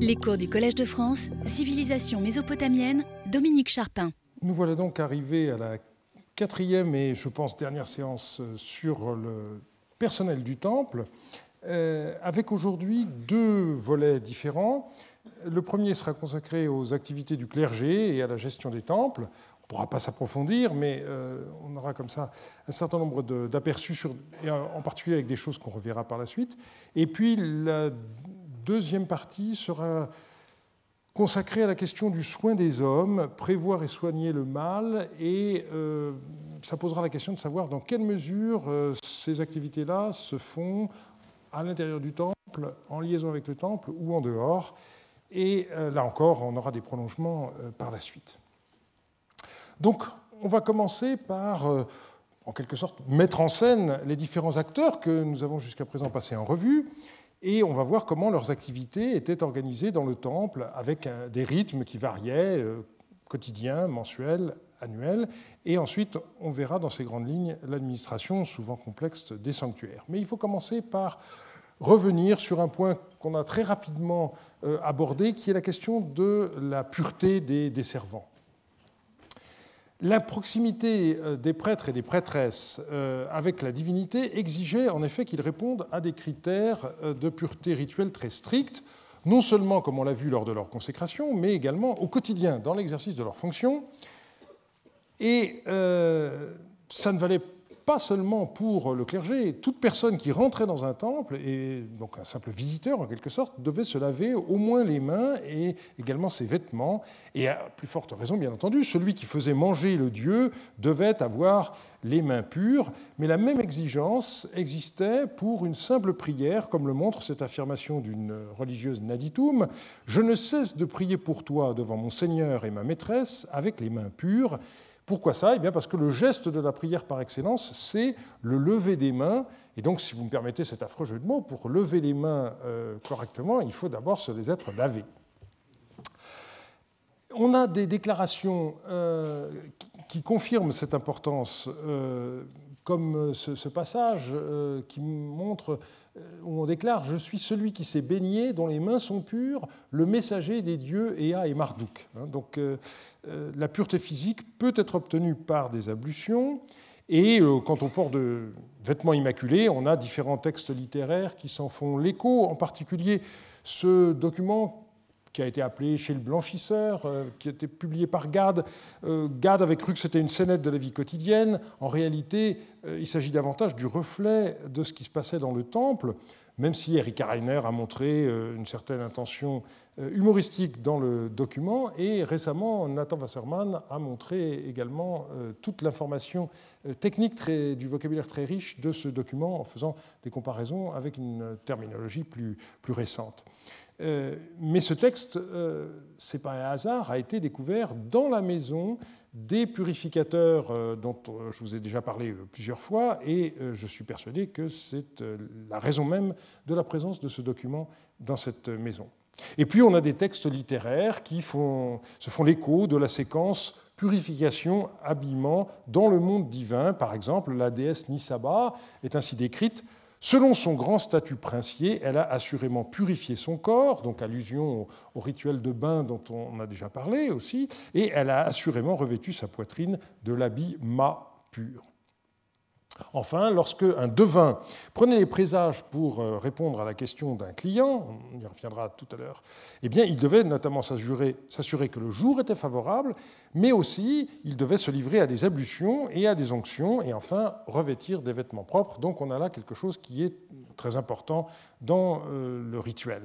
Les cours du Collège de France, Civilisation mésopotamienne, Dominique Charpin. Nous voilà donc arrivés à la quatrième et je pense dernière séance sur le personnel du temple, euh, avec aujourd'hui deux volets différents. Le premier sera consacré aux activités du clergé et à la gestion des temples. On ne pourra pas s'approfondir, mais euh, on aura comme ça un certain nombre d'aperçus, en particulier avec des choses qu'on reverra par la suite. Et puis la deuxième partie sera consacrée à la question du soin des hommes, prévoir et soigner le mal, et euh, ça posera la question de savoir dans quelle mesure euh, ces activités-là se font à l'intérieur du temple, en liaison avec le temple ou en dehors. Et euh, là encore, on aura des prolongements par la suite. Donc, on va commencer par, en quelque sorte, mettre en scène les différents acteurs que nous avons jusqu'à présent passés en revue et on va voir comment leurs activités étaient organisées dans le temple avec des rythmes qui variaient, euh, quotidiens, mensuels, annuels. Et ensuite, on verra dans ces grandes lignes l'administration souvent complexe des sanctuaires. Mais il faut commencer par revenir sur un point qu'on a très rapidement euh, abordé, qui est la question de la pureté des servants. La proximité euh, des prêtres et des prêtresses euh, avec la divinité exigeait en effet qu'ils répondent à des critères euh, de pureté rituelle très stricts, non seulement comme on l'a vu lors de leur consécration, mais également au quotidien, dans l'exercice de leurs fonctions. Et ça ne valait pas seulement pour le clergé, toute personne qui rentrait dans un temple, et donc un simple visiteur en quelque sorte, devait se laver au moins les mains et également ses vêtements. Et à plus forte raison, bien entendu, celui qui faisait manger le dieu devait avoir les mains pures, mais la même exigence existait pour une simple prière, comme le montre cette affirmation d'une religieuse Naditum Je ne cesse de prier pour toi devant mon Seigneur et ma maîtresse avec les mains pures. Pourquoi ça? Eh bien Parce que le geste de la prière par excellence, c'est le lever des mains. Et donc, si vous me permettez cet affreux jeu de mots, pour lever les mains euh, correctement, il faut d'abord se les être lavées. On a des déclarations euh, qui confirment cette importance, euh, comme ce, passage qui montre où on déclare Je suis celui qui s'est baigné, dont les mains sont pures, le messager des dieux Ea et Marduk. Hein, donc euh, euh, la pureté physique peut être obtenue par des ablutions. Et quand on porte de vêtements immaculés, on a différents textes littéraires qui s'en font l'écho, en particulier ce document qui a été appelé Chez le blanchisseur, euh, qui a été publié par Gad. Euh, Gad avait cru que c'était une scénette de la vie quotidienne. En réalité, euh, il s'agit davantage du reflet de ce qui se passait dans le temple, même si Erika Reiner a montré une certaine intention humoristique dans le document. Et récemment, Nathan Wasserman a montré également toute l'information technique du vocabulaire très riche de ce document en faisant des comparaisons avec une terminologie plus récente. Euh, mais ce texte, euh, ce n'est pas un hasard, a été découvert dans la maison des purificateurs euh, dont je vous ai déjà parlé plusieurs fois, et je suis persuadé que c'est la raison même de la présence de ce document dans cette maison. Et puis on a des textes littéraires qui se font l'écho de la séquence purification, habillement dans le monde divin. Par exemple, la déesse Nisaba est ainsi décrite Selon son grand statut princier, elle a assurément purifié son corps, donc allusion au rituel de bain dont on a déjà parlé aussi, et elle a assurément revêtu sa poitrine de l'habit ma pur. Enfin, lorsque un devin prenait les présages pour euh, répondre à la question d'un client, on y reviendra tout à l'heure, eh il devait notamment s'assurer que le jour était favorable, mais aussi il devait se livrer à des ablutions et à des onctions, et enfin revêtir des vêtements propres. Donc on a là quelque chose qui est très important dans euh, le rituel.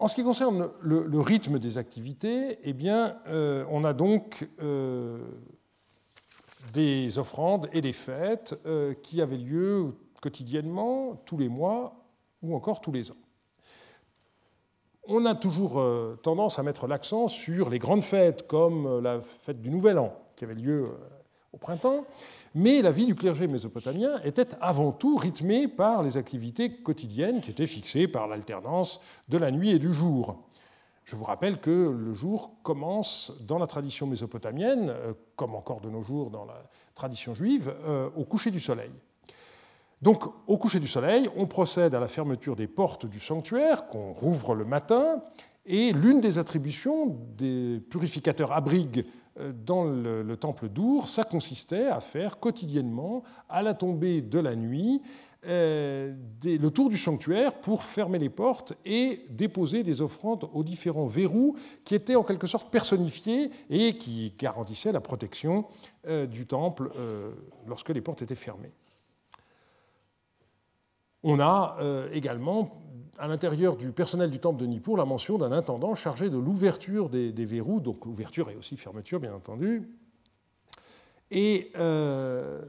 En ce qui concerne le, rythme des activités, eh euh, on a donc des offrandes et des fêtes euh, qui avaient lieu quotidiennement, tous les mois ou encore tous les ans. On a toujours euh, tendance à mettre l'accent sur les grandes fêtes, comme euh, la fête du Nouvel An, qui avait lieu au printemps, mais la vie du clergé mésopotamien était avant tout rythmée par les activités quotidiennes qui étaient fixées par l'alternance de la nuit et du jour. Je vous rappelle que le jour commence dans la tradition mésopotamienne, euh, comme encore de nos jours dans la tradition juive, euh, au coucher du soleil. Donc, au coucher du soleil, on procède à la fermeture des portes du sanctuaire, qu'on rouvre le matin, et l'une des attributions des purificateurs à brigue euh, dans le, temple d'Our, ça consistait à faire quotidiennement, à la tombée de la nuit, le tour du sanctuaire pour fermer les portes et déposer des offrandes aux différents verrous qui étaient en quelque sorte personnifiés et qui garantissaient la protection euh, du temple lorsque les portes étaient fermées. On a également à l'intérieur du personnel du temple de Nippur la mention d'un intendant chargé de l'ouverture des, verrous, donc ouverture et aussi fermeture, bien entendu. Et euh,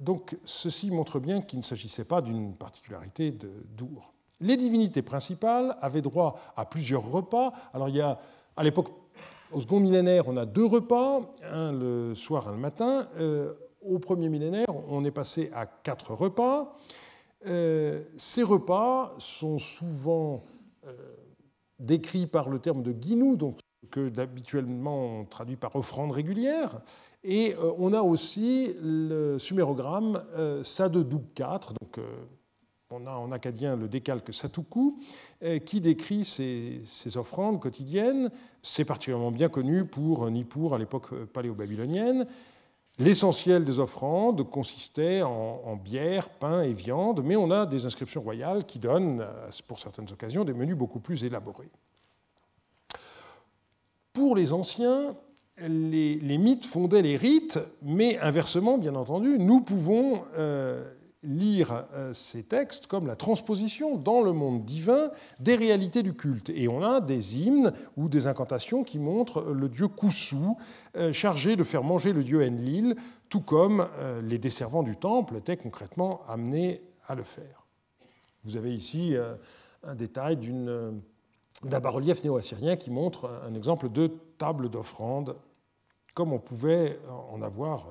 donc ceci montre bien qu'il ne s'agissait pas d'une particularité de Dour. Les divinités principales avaient droit à plusieurs repas. Alors il y a, à l'époque, au second millénaire, on a deux repas, un le soir, un le matin. Euh, au premier millénaire, on est passé à quatre repas. Euh, ces repas sont souvent euh, décrits par le terme de guinou, donc que d'habituellement on traduit par offrande régulière. Et euh, on a aussi le sumérogramme Sadedouk 4, donc on a en acadien le décalque Satuku, qui décrit ces, offrandes quotidiennes. C'est particulièrement bien connu pour Nippur à l'époque paléo-babylonienne. L'essentiel des offrandes consistait en, bière, pain et viande, mais on a des inscriptions royales qui donnent, euh, pour certaines occasions, des menus beaucoup plus élaborés. Pour les anciens, les, mythes fondaient les rites, mais inversement, bien entendu, nous pouvons euh, lire euh, ces textes comme la transposition dans le monde divin des réalités du culte. Et on a des hymnes ou des incantations qui montrent le dieu Koussou, euh, chargé de faire manger le dieu Enlil, tout comme les desservants du temple étaient concrètement amenés à le faire. Vous avez ici un détail d'un bas-relief néo-assyrien qui montre un exemple de table d'offrande, comme on pouvait en avoir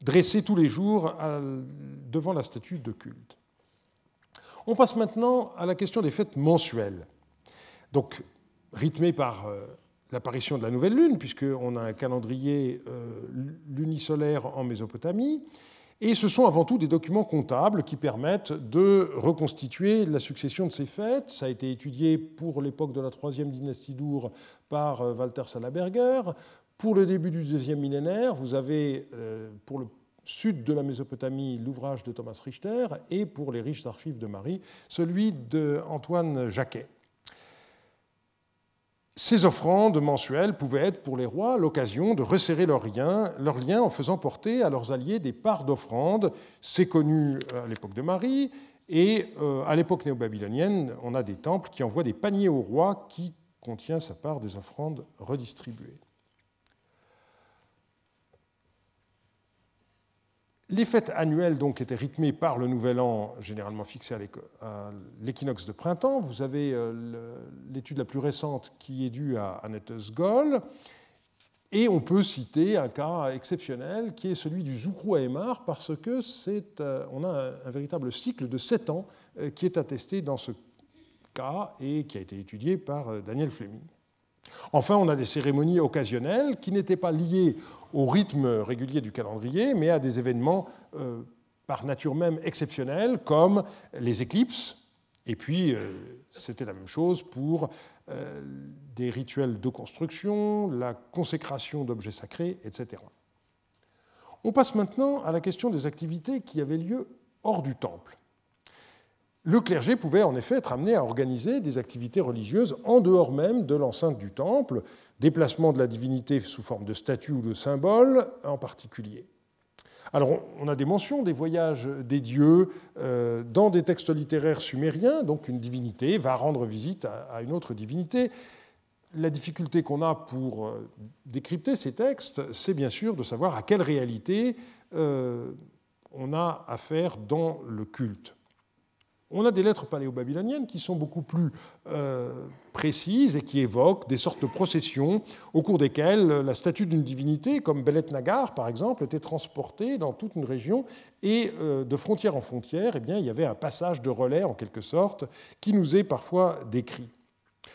dressés tous les jours devant la statue de culte. On passe maintenant à la question des fêtes mensuelles, donc rythmées par euh, l'apparition de la nouvelle lune, puisqu'on a un calendrier euh, lunisolaire en Mésopotamie, et ce sont avant tout des documents comptables qui permettent de reconstituer la succession de ces fêtes. Ça a été étudié pour l'époque de la troisième dynastie d'Our par euh, Walter Salaberger, pour le début du deuxième millénaire, vous avez euh, pour le sud de la Mésopotamie l'ouvrage de Thomas Richter et pour les riches archives de Marie, celui d'Antoine Jacquet. Ces offrandes mensuelles pouvaient être pour les rois l'occasion de resserrer leurs liens, en faisant porter à leurs alliés des parts d'offrandes. C'est connu à l'époque de Marie, et euh, à l'époque néo-babylonienne, on a des temples qui envoient des paniers au roi qui contient sa part des offrandes redistribuées. Les fêtes annuelles donc étaient rythmées par le Nouvel An, généralement fixé à l'équinoxe de printemps. Vous avez euh, l'étude la plus récente qui est due à Annette Sgol. Et on peut citer un cas exceptionnel qui est celui du Zoukrou Aemar, parce que c'est, euh, on a un, véritable cycle de sept ans euh, qui est attesté dans ce cas et qui a été étudié par Daniel Fleming. Enfin, on a des cérémonies occasionnelles qui n'étaient pas liées au rythme régulier du calendrier, mais à des événements euh, par nature même exceptionnels, comme les éclipses. Et puis, euh, c'était la même chose pour euh, des rituels de construction, la consécration d'objets sacrés, etc. On passe maintenant à la question des activités qui avaient lieu hors du temple le clergé pouvait en effet être amené à organiser des activités religieuses en dehors même de l'enceinte du temple, déplacement de la divinité sous forme de statue ou de symbole en particulier. Alors on a des mentions des voyages des dieux euh, dans des textes littéraires sumériens, donc une divinité va rendre visite à une autre divinité. La difficulté qu'on a pour euh, décrypter ces textes, c'est bien sûr de savoir à quelle réalité euh, on a affaire dans le culte. On a des lettres paléo-babyloniennes qui sont beaucoup plus euh, précises et qui évoquent des sortes de processions au cours desquelles la statue d'une divinité, comme Belet Nagar par exemple, était transportée dans toute une région et euh, de frontière en frontière, eh bien, il y avait un passage de relais en quelque sorte qui nous est parfois décrit.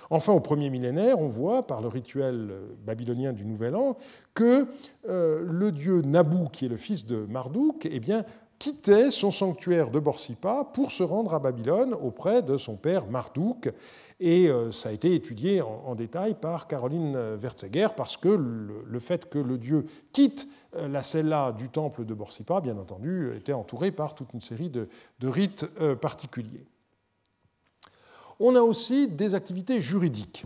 Enfin, au premier millénaire, on voit par le rituel babylonien du Nouvel An que euh, le dieu Nabu, qui est le fils de Marduk, eh bien, quittait son sanctuaire de Borsippa pour se rendre à Babylone auprès de son père Marduk. Et euh, ça a été étudié en, détail par Caroline Wertzeger parce que le, fait que le dieu quitte euh, la cella du temple de Borsippa, bien entendu, était entouré par toute une série de, rites euh, particuliers. On a aussi des activités juridiques.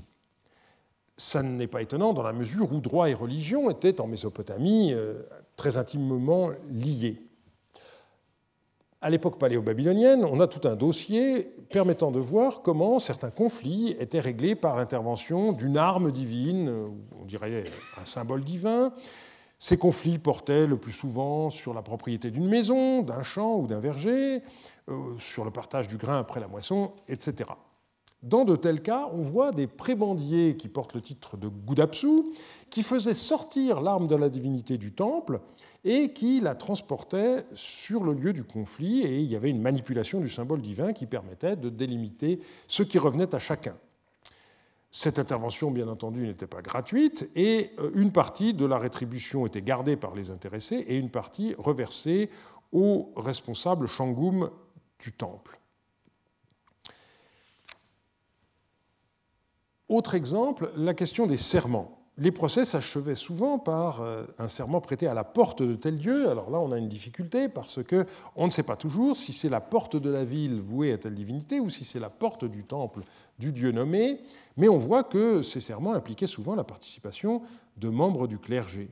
Ça n'est pas étonnant dans la mesure où droit et religion étaient en Mésopotamie très intimement liés à l'époque paléo-babylonienne, on a tout un dossier permettant de voir comment certains conflits étaient réglés par l'intervention d'une arme divine, on dirait un symbole divin. Ces conflits portaient le plus souvent sur la propriété d'une maison, d'un champ ou d'un verger, euh, sur le partage du grain après la moisson, etc. Dans de tels cas, on voit des prébendiers qui portent le titre de Gudapsu, qui faisaient sortir l'arme de la divinité du temple et qui la transportait sur le lieu du conflit, et il y avait une manipulation du symbole divin qui permettait de délimiter ce qui revenait à chacun. Cette intervention, bien entendu, n'était pas gratuite, et euh, une partie de la rétribution était gardée par les intéressés et une partie reversée aux responsables shangum du temple. Autre exemple, la question des serments les procès s'achevaient souvent par euh, un serment prêté à la porte de tel dieu. Alors là, on a une difficulté parce que on ne sait pas toujours si c'est la porte de la ville vouée à telle divinité ou si c'est la porte du temple du dieu nommé. Mais on voit que ces serments impliquaient souvent la participation de membres du clergé.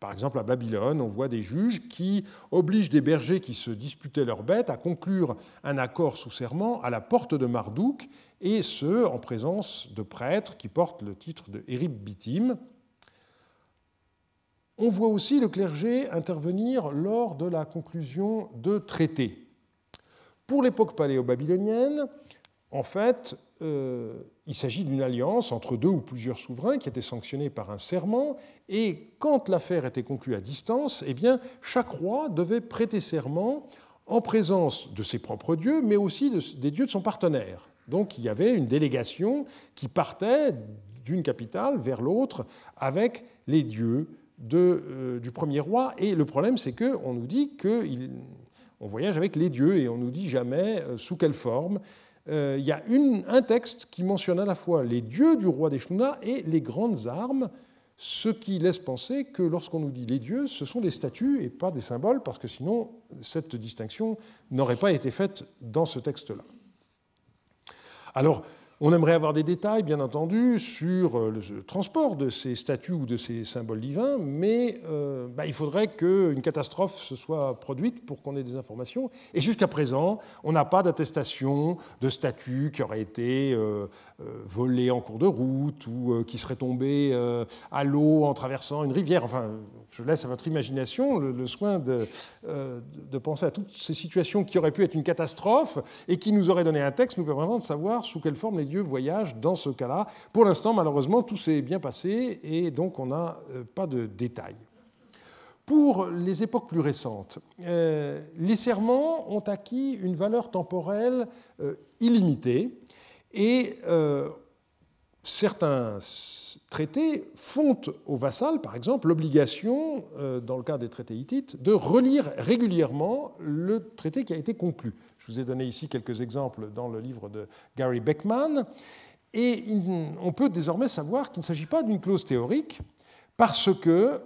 Par exemple, à Babylone, on voit des juges qui obligent des bergers qui se disputaient leurs bêtes à conclure un accord sous serment à la porte de Marduk, et ce, en présence de prêtres qui portent le titre de Erib Bitim. On voit aussi le clergé intervenir lors de la conclusion de traités. Pour l'époque paléo-babylonienne, en fait, euh, il s'agit d'une alliance entre deux ou plusieurs souverains qui était sanctionnée par un serment, et quand l'affaire était conclue à distance, eh chaque roi devait prêter serment en présence de ses propres dieux, mais aussi des dieux de son partenaire. Donc il y avait une délégation qui partait d'une capitale vers l'autre avec les dieux euh, du premier roi. Et le problème, c'est qu'on nous dit qu'on voyage avec les dieux et on nous dit jamais euh, sous quelle forme. Euh, il y a un texte qui mentionne à la fois les dieux du roi des Shuna et les grandes armes, ce qui laisse penser que lorsqu'on nous dit les dieux, ce sont des statues et pas des symboles, parce que sinon cette distinction n'aurait pas été faite dans ce texte-là. Alors, on aimerait avoir des détails, bien entendu, sur euh, le transport de ces statues ou de ces symboles divins, mais euh, bah, il faudrait qu'une catastrophe se soit produite pour qu'on ait des informations. Et jusqu'à présent, on n'a pas d'attestation de statues qui auraient été euh, volées en cours de route ou qui seraient tombées à l'eau en traversant une rivière. Enfin, je laisse à votre imagination le, soin de, de, penser à toutes ces situations qui auraient pu être une catastrophe et qui nous auraient donné un texte nous permettant de savoir sous quelle forme les voyagent dans ce cas-là. Pour l'instant, malheureusement, tout s'est bien passé et donc on n'a euh, pas de détails. Pour les époques plus récentes, euh, les serments ont acquis une valeur temporelle euh, illimitée et certains traités font au vassal, par exemple, l'obligation, dans le cas des traités hittites, de relire régulièrement le traité qui a été conclu. Je vous ai donné ici quelques exemples dans le livre de Gary Beckman. Et on peut désormais savoir qu'il ne s'agit pas d'une clause théorique, parce que,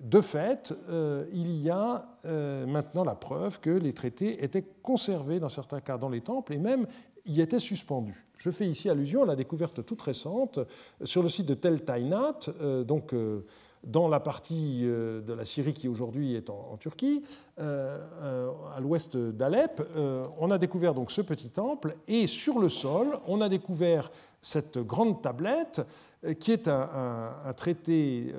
de fait, euh, il y a euh, maintenant la preuve que les traités étaient conservés dans certains cas dans les temples et même y étaient suspendus. Je fais ici allusion à la découverte toute récente sur le site de Tel Tainat, euh, donc dans la partie euh, de la Syrie qui aujourd'hui est en, Turquie, euh, euh, à l'ouest d'Alep, on a découvert donc ce petit temple et sur le sol, on a découvert cette grande tablette qui est un, traité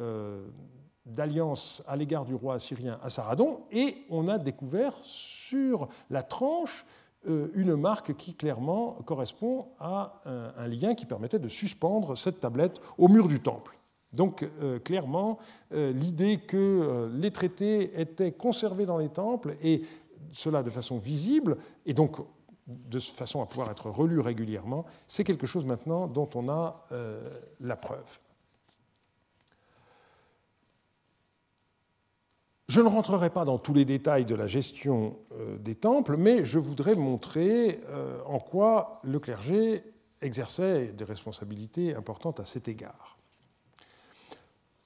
d'alliance à l'égard du roi assyrien Assaradon et on a découvert sur la tranche une marque qui clairement correspond à un lien qui permettait de suspendre cette tablette au mur du temple. Donc euh, clairement, euh, l'idée que euh, les traités étaient conservés dans les temples, et cela de façon visible, et donc de façon à pouvoir être relus régulièrement, c'est quelque chose maintenant dont on a la preuve. Je ne rentrerai pas dans tous les détails de la gestion des temples, mais je voudrais montrer en quoi le clergé exerçait des responsabilités importantes à cet égard.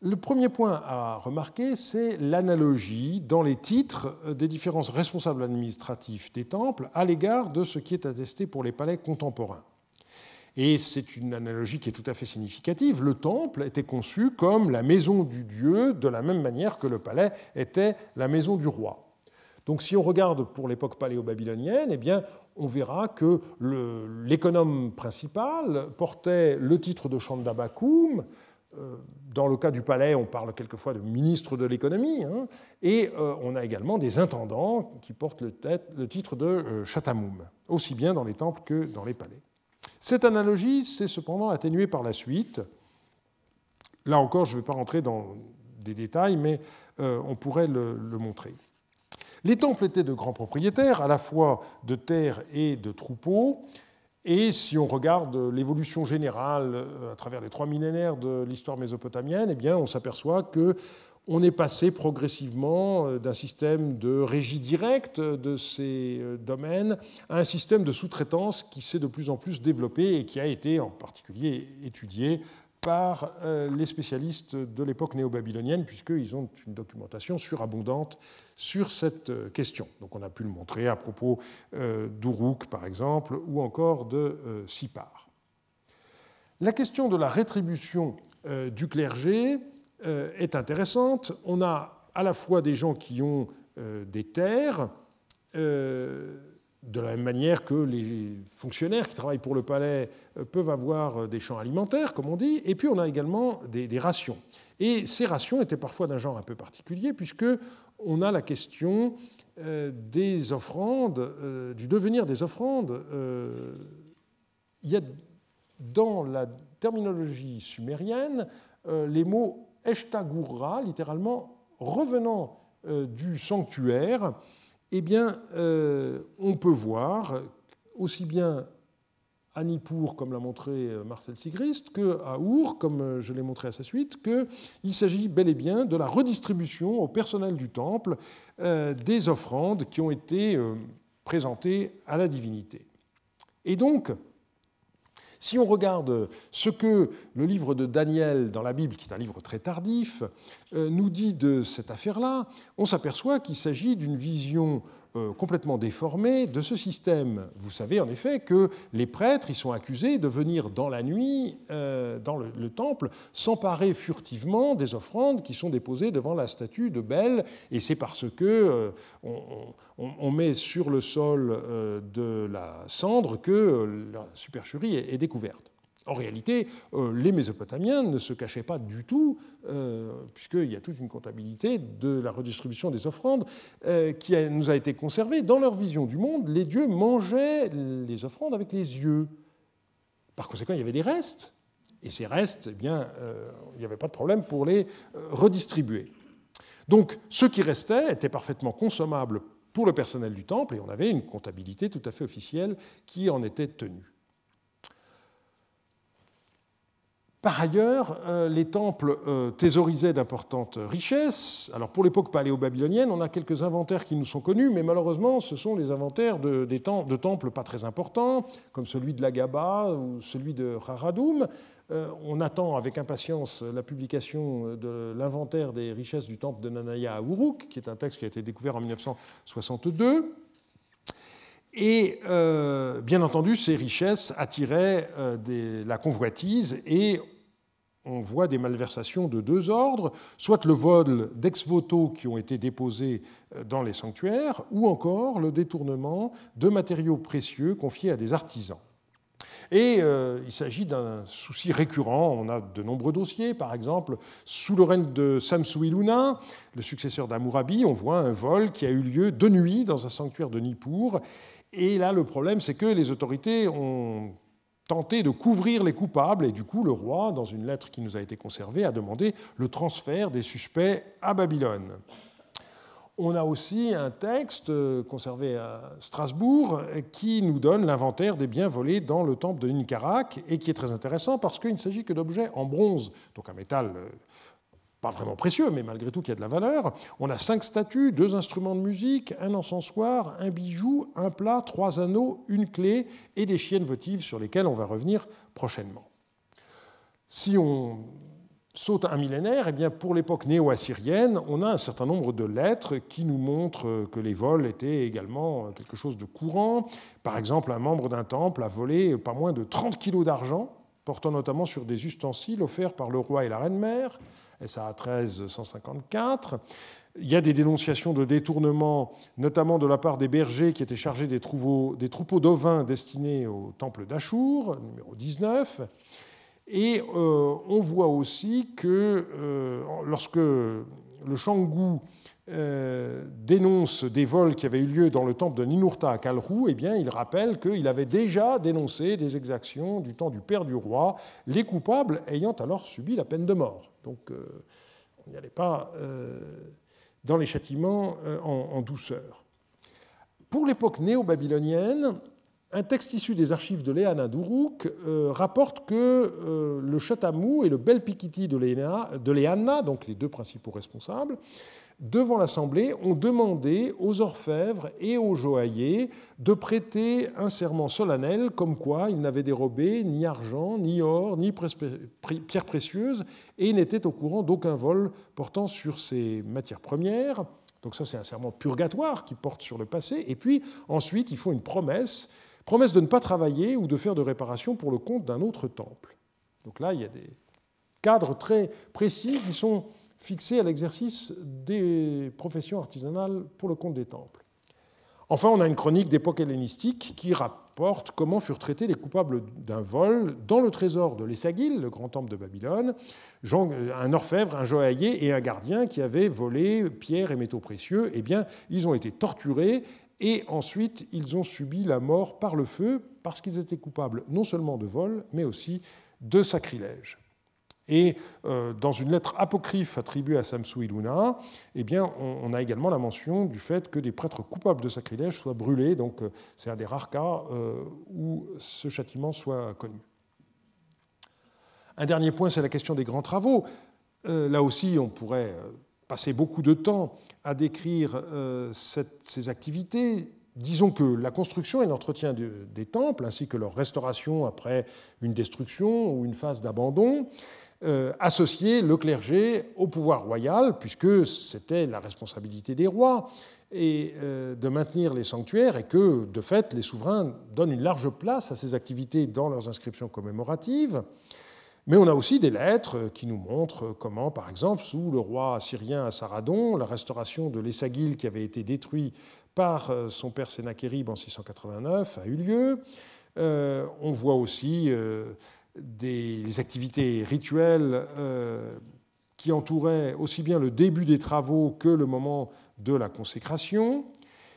Le premier point à remarquer, c'est l'analogie dans les titres des différents responsables administratifs des temples à l'égard de ce qui est attesté pour les palais contemporains. Et c'est une analogie qui est tout à fait significative. Le temple était conçu comme la maison du dieu, de la même manière que le palais était la maison du roi. Donc si on regarde pour l'époque paléo-babylonienne, eh bien, on verra que l'économe principal portait le titre de Chandabakoum. Euh, dans le cas du palais, on parle quelquefois de ministre de l'économie. Hein, et euh, on a également des intendants qui portent le, titre de euh, Chatamoum, aussi bien dans les temples que dans les palais. Cette analogie s'est cependant atténuée par la suite. Là encore, je ne vais pas rentrer dans des détails, mais on pourrait le, montrer. Les temples étaient de grands propriétaires, à la fois de terres et de troupeaux. Et si on regarde l'évolution générale euh, à travers les trois millénaires de l'histoire mésopotamienne, eh bien, on s'aperçoit que on est passé progressivement euh, d'un système de régie directe de ces euh, domaines à un système de sous-traitance qui s'est de plus en plus développé et qui a été en particulier étudié par euh, les spécialistes de l'époque néo-babylonienne, puisqu'ils ont une documentation surabondante sur cette question. Donc on a pu le montrer à propos d'Uruk, par exemple, ou encore de Sipar. La question de la rétribution du clergé euh, est intéressante. On a à la fois des gens qui ont euh, des terres, euh, de la même manière que les fonctionnaires qui travaillent pour le palais peuvent avoir des champs alimentaires, comme on dit, et puis on a également des, rations. Et ces rations étaient parfois d'un genre un peu particulier, puisque on a la question des offrandes, du devenir des offrandes. il y a dans la terminologie sumérienne les mots Eshtagurra, littéralement revenant euh, du sanctuaire, eh bien, euh, on peut voir aussi bien à Nippur, comme l'a montré euh, Marcel Sigrist, qu'à Our, comme je l'ai montré à sa suite, qu'il s'agit bel et bien de la redistribution au personnel du temple des offrandes qui ont été présentées à la divinité. Et donc, si on regarde ce que le livre de Daniel dans la Bible, qui est un livre très tardif, euh, nous dit de cette affaire-là, on s'aperçoit qu'il s'agit d'une vision complètement déformé de ce système. Vous savez en effet que les prêtres ils sont accusés de venir dans la nuit euh, dans le, temple s'emparer furtivement des offrandes qui sont déposées devant la statue de Belle, et c'est parce que euh, on, met sur le sol de la cendre que la supercherie est découverte. En réalité, euh, les Mésopotamiens ne se cachaient pas du tout, euh, puisqu'il y a toute une comptabilité de la redistribution des offrandes euh, qui nous a été conservée. Dans leur vision du monde, les dieux mangeaient les offrandes avec les yeux. Par conséquent, il y avait des restes. Et ces restes, eh bien, il n'y avait pas de problème pour les redistribuer. Donc, ce qui restait était parfaitement consommable pour le personnel du temple, et on avait une comptabilité tout à fait officielle qui en était tenue. Par ailleurs, euh, les temples euh, thésaurisaient d'importantes richesses. Alors pour l'époque paléo-babylonienne, on a quelques inventaires qui nous sont connus, mais malheureusement, ce sont les inventaires de, temples pas très importants, comme celui de l'Agaba ou celui de Raradoum. Euh, on attend avec impatience la publication de l'inventaire des richesses du temple de Nanaya à Uruk, qui est un texte qui a été découvert en 1962. Et bien entendu, ces richesses attiraient la convoitise et on voit des malversations de deux ordres, soit le vol d'ex-voto qui ont été déposés euh, dans les sanctuaires, ou encore le détournement de matériaux précieux confiés à des artisans. Et euh, il s'agit d'un souci récurrent. On a de nombreux dossiers. Par exemple, sous le règne de Samsu-Iluna, le successeur d'Amurabi, on voit un vol qui a eu lieu de nuit dans un sanctuaire de Nippur. Et là, le problème, c'est que les autorités ont tenter de couvrir les coupables, et du coup le roi, dans une lettre qui nous a été conservée, a demandé le transfert des suspects à Babylone. On a aussi un texte euh, conservé à Strasbourg qui nous donne l'inventaire des biens volés dans le temple de Ninkarak et qui est très intéressant parce qu'il ne s'agit que d'objets en bronze, donc un métal euh, pas vraiment précieux, mais malgré tout qui a de la valeur. On a cinq statues, deux instruments de musique, un encensoir, un bijou, un plat, trois anneaux, une clé et des chiennes votives sur lesquelles on va revenir prochainement. Si on saute un millénaire, eh bien pour l'époque néo-assyrienne, on a un certain nombre de lettres qui nous montrent que les vols étaient également quelque chose de courant. Par exemple, un membre d'un temple a volé pas moins de 30 kilos d'argent, portant notamment sur des ustensiles offerts par le roi et la reine-mère, SAA 1354. Il y a des dénonciations de détournement, notamment de la part des bergers qui étaient chargés des troupeaux, des troupeaux d'ovins destinés au temple d'Achour, numéro 19. Et euh, on voit aussi que euh, lorsque le Shanggu euh, dénonce des vols qui avaient eu lieu dans le temple de Ninurta à Kalrou, eh bien, il rappelle qu'il avait déjà dénoncé des exactions du temps du père du roi, les coupables ayant alors subi la peine de mort. Donc on n'y allait pas dans les châtiments en, douceur. Pour l'époque néo-babylonienne, un texte issu des archives de Léana euh, rapporte que euh, le Chatamou et le Belpikiti de Léana, donc les deux principaux responsables, devant l'Assemblée, ont demandé aux orfèvres et aux joailliers de prêter un serment solennel comme quoi ils n'avaient dérobé ni argent, ni or, ni pierres précieuses et n'étaient au courant d'aucun vol portant sur ces matières premières. Donc ça, c'est un serment purgatoire qui porte sur le passé. Et puis ensuite, il faut une promesse Promesse de ne pas travailler ou de faire de réparation pour le compte d'un autre temple. Donc là, il y a des cadres très précis qui sont fixés à l'exercice des professions artisanales pour le compte des temples. Enfin, on a une chronique d'époque hellénistique qui rapporte comment furent traités les coupables d'un vol dans le trésor de l'Essagil, le grand temple de Babylone, un orfèvre, un joaillier et un gardien qui avaient volé pierres et métaux précieux. Eh bien, ils ont été torturés et ensuite ils ont subi la mort par le feu parce qu'ils étaient coupables non seulement de vol, mais aussi de sacrilège. Et euh, dans une lettre apocryphe attribuée à Samsu Iluna, eh bien, on, a également la mention du fait que des prêtres coupables de sacrilège soient brûlés. Donc, euh, c'est un des rares cas euh, où ce châtiment soit connu. Un dernier point, c'est la question des grands travaux. là aussi, on pourrait passer beaucoup de temps à décrire ces activités. Disons que la construction et l'entretien des temples, ainsi que leur restauration après une destruction ou une phase d'abandon, euh, associaient le clergé au pouvoir royal, puisque c'était la responsabilité des rois et euh, de maintenir les sanctuaires, et que, de fait, les souverains donnent une large place à ces activités dans leurs inscriptions commémoratives. Mais on a aussi des lettres qui nous montrent comment, par exemple, sous le roi assyrien Assaradon, la restauration de l'Essagil qui avait été détruit par euh, son père Sénachérib en 689 a eu lieu. Euh, on voit aussi des activités rituelles qui entouraient aussi bien le début des travaux que le moment de la consécration.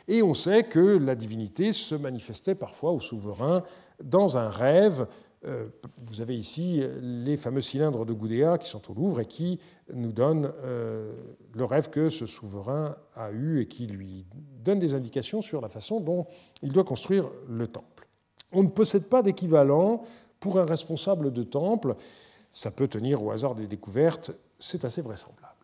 Et on sait que la divinité se manifestait parfois au souverain dans un rêve euh, vous avez ici les fameux cylindres de Gudea qui sont au Louvre et qui nous donnent euh, le rêve que ce souverain a eu et qui lui donne des indications sur la façon dont il doit construire le temple. On ne possède pas d'équivalent pour un responsable de temple. Ça peut tenir au hasard des découvertes, c'est assez vraisemblable.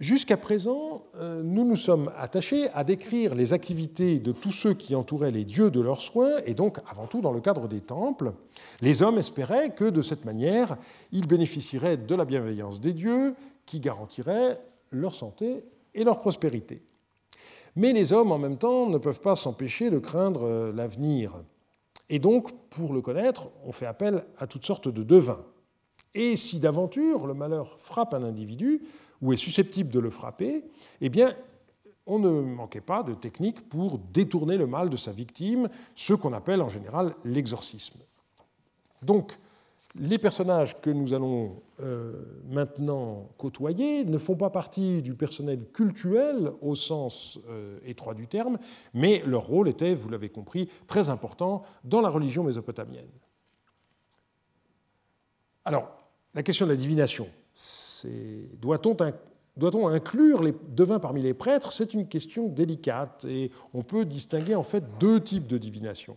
Jusqu'à présent, euh, nous nous sommes attachés à décrire les activités de tous ceux qui entouraient les dieux de leurs soins, et donc avant tout dans le cadre des temples. Les hommes espéraient que de cette manière, ils bénéficieraient de la bienveillance des dieux, qui garantirait leur santé et leur prospérité. Mais les hommes, en même temps, ne peuvent pas s'empêcher de craindre euh, l'avenir. Et donc, pour le connaître, on fait appel à toutes sortes de devins. Et si d'aventure le malheur frappe un individu, ou est susceptible de le frapper, eh bien, on ne manquait pas de techniques pour détourner le mal de sa victime, ce qu'on appelle en général l'exorcisme. Donc, les personnages que nous allons euh, maintenant côtoyer ne font pas partie du personnel cultuel au sens euh, étroit du terme, mais leur rôle était, vous l'avez compris, très important dans la religion mésopotamienne. Alors, la question de la divination, Doit-on inclure les devins parmi les prêtres? C'est une question délicate et on peut distinguer en fait deux types de divination.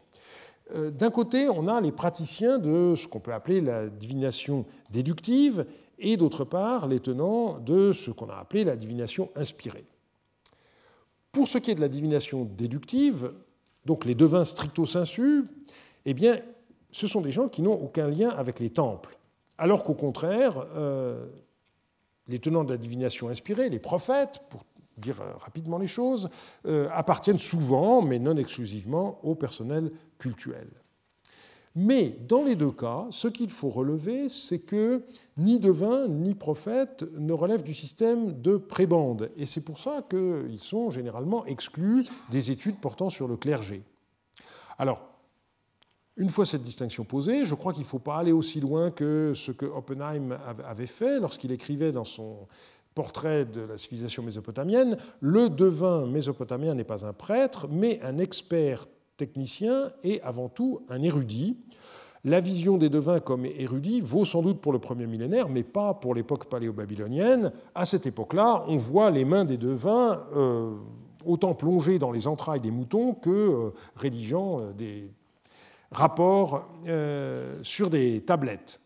Euh, d'un côté, on a les praticiens de ce qu'on peut appeler la divination déductive, et d'autre part, les tenants de ce qu'on a appelé la divination inspirée. Pour ce qui est de la divination déductive, donc les devins stricto sensu, eh bien, ce sont des gens qui n'ont aucun lien avec les temples. Alors qu'au contraire, euh, les tenants de la divination inspirée, les prophètes, pour dire euh, rapidement les choses, euh, appartiennent souvent, mais non exclusivement, au personnel cultuel. Mais dans les deux cas, ce qu'il faut relever, c'est que ni devin ni prophète ne relèvent du système de prébande. Et c'est pour ça qu'ils sont généralement exclus des études portant sur le clergé. Alors, une fois cette distinction posée, je crois qu'il ne faut pas aller aussi loin que ce que Oppenheim avait fait lorsqu'il écrivait dans son portrait de la civilisation mésopotamienne. Le devin mésopotamien n'est pas un prêtre, mais un expert technicien et avant tout un érudit. La vision des devins comme érudits vaut sans doute pour le premier millénaire, mais pas pour l'époque paléo-babylonienne. À cette époque-là, on voit les mains des devins euh, autant plongées dans les entrailles des moutons que euh, rédigeant euh, des rapports sur des tablettes.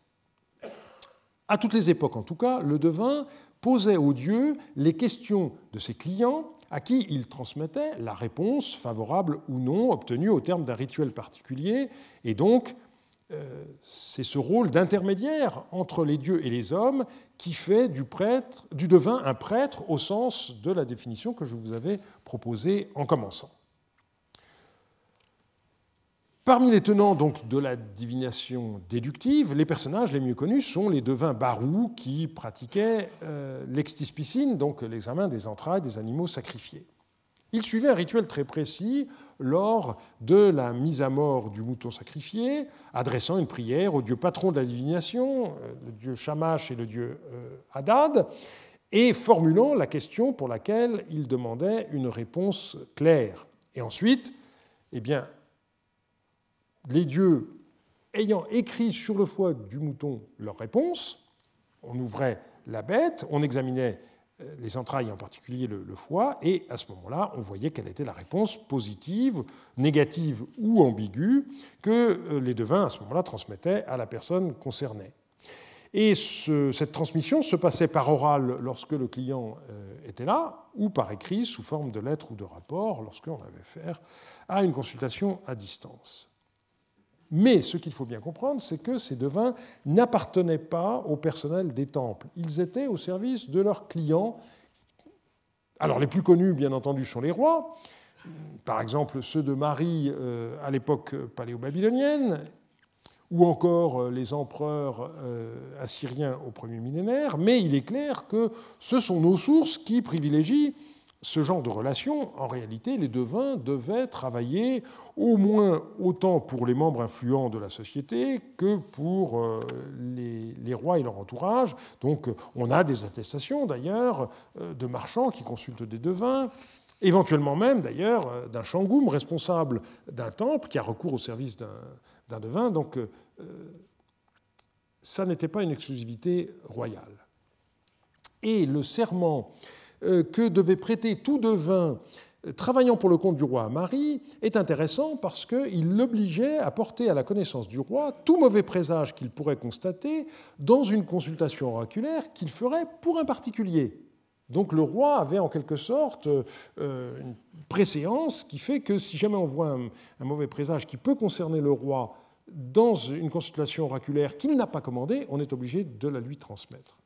À toutes les époques, en tout cas, le devin posait aux dieux les questions de ses clients à qui il transmettait la réponse favorable ou non obtenue au terme d'un rituel particulier. Et donc, euh, c'est ce rôle d'intermédiaire entre les dieux et les hommes qui fait du, prêtre, du devin un prêtre au sens de la définition que je vous avais proposée en commençant. Parmi les tenants donc de la divination déductive, les personnages les mieux connus sont les devins barous qui pratiquaient euh, l'extispicine, donc l'examen des entrailles des animaux sacrifiés. Ils suivaient un rituel très précis lors de la mise à mort du mouton sacrifié, adressant une prière au dieu patron de la divination, euh, le dieu Shamash et le dieu euh, Hadad, et formulant la question pour laquelle ils demandaient une réponse claire. Et ensuite, eh bien, les dieux ayant écrit sur le foie du mouton leur réponse, on ouvrait la bête, on examinait euh, les entrailles, en particulier le, foie, et à ce moment-là, on voyait quelle était la réponse positive, négative ou ambiguë que euh, les devins, à ce moment-là, transmettaient à la personne concernée. Et cette transmission se passait par oral lorsque le client euh, était là, ou par écrit sous forme de lettres ou de rapports lorsqu'on avait affaire à une consultation à distance. Mais ce qu'il faut bien comprendre, c'est que ces devins n'appartenaient pas au personnel des temples. Ils étaient au service de leurs clients. Alors les plus connus, bien entendu, sont les rois. Par exemple, ceux de Marie euh, à l'époque paléo-babylonienne, ou encore euh, les empereurs euh, assyriens au premier millénaire. Mais il est clair que ce sont nos sources qui privilégient ce genre de relation, en réalité, les devins devaient travailler au moins autant pour les membres influents de la société que pour euh, les, rois et leur entourage. Donc on a des attestations d'ailleurs euh, de marchands qui consultent des devins, éventuellement même d'ailleurs euh, d'un shangoum responsable d'un temple qui a recours au service d'un devin. Donc ça n'était pas une exclusivité royale. Et le serment que devait prêter tout devin euh, travaillant pour le compte du roi à Marie est intéressant parce qu'il l'obligeait à porter à la connaissance du roi tout mauvais présage qu'il pourrait constater dans une consultation oraculaire qu'il ferait pour un particulier. Donc le roi avait en quelque sorte euh, une préséance qui fait que si jamais on voit un, mauvais présage qui peut concerner le roi dans une consultation oraculaire qu'il n'a pas commandée, on est obligé de la lui transmettre.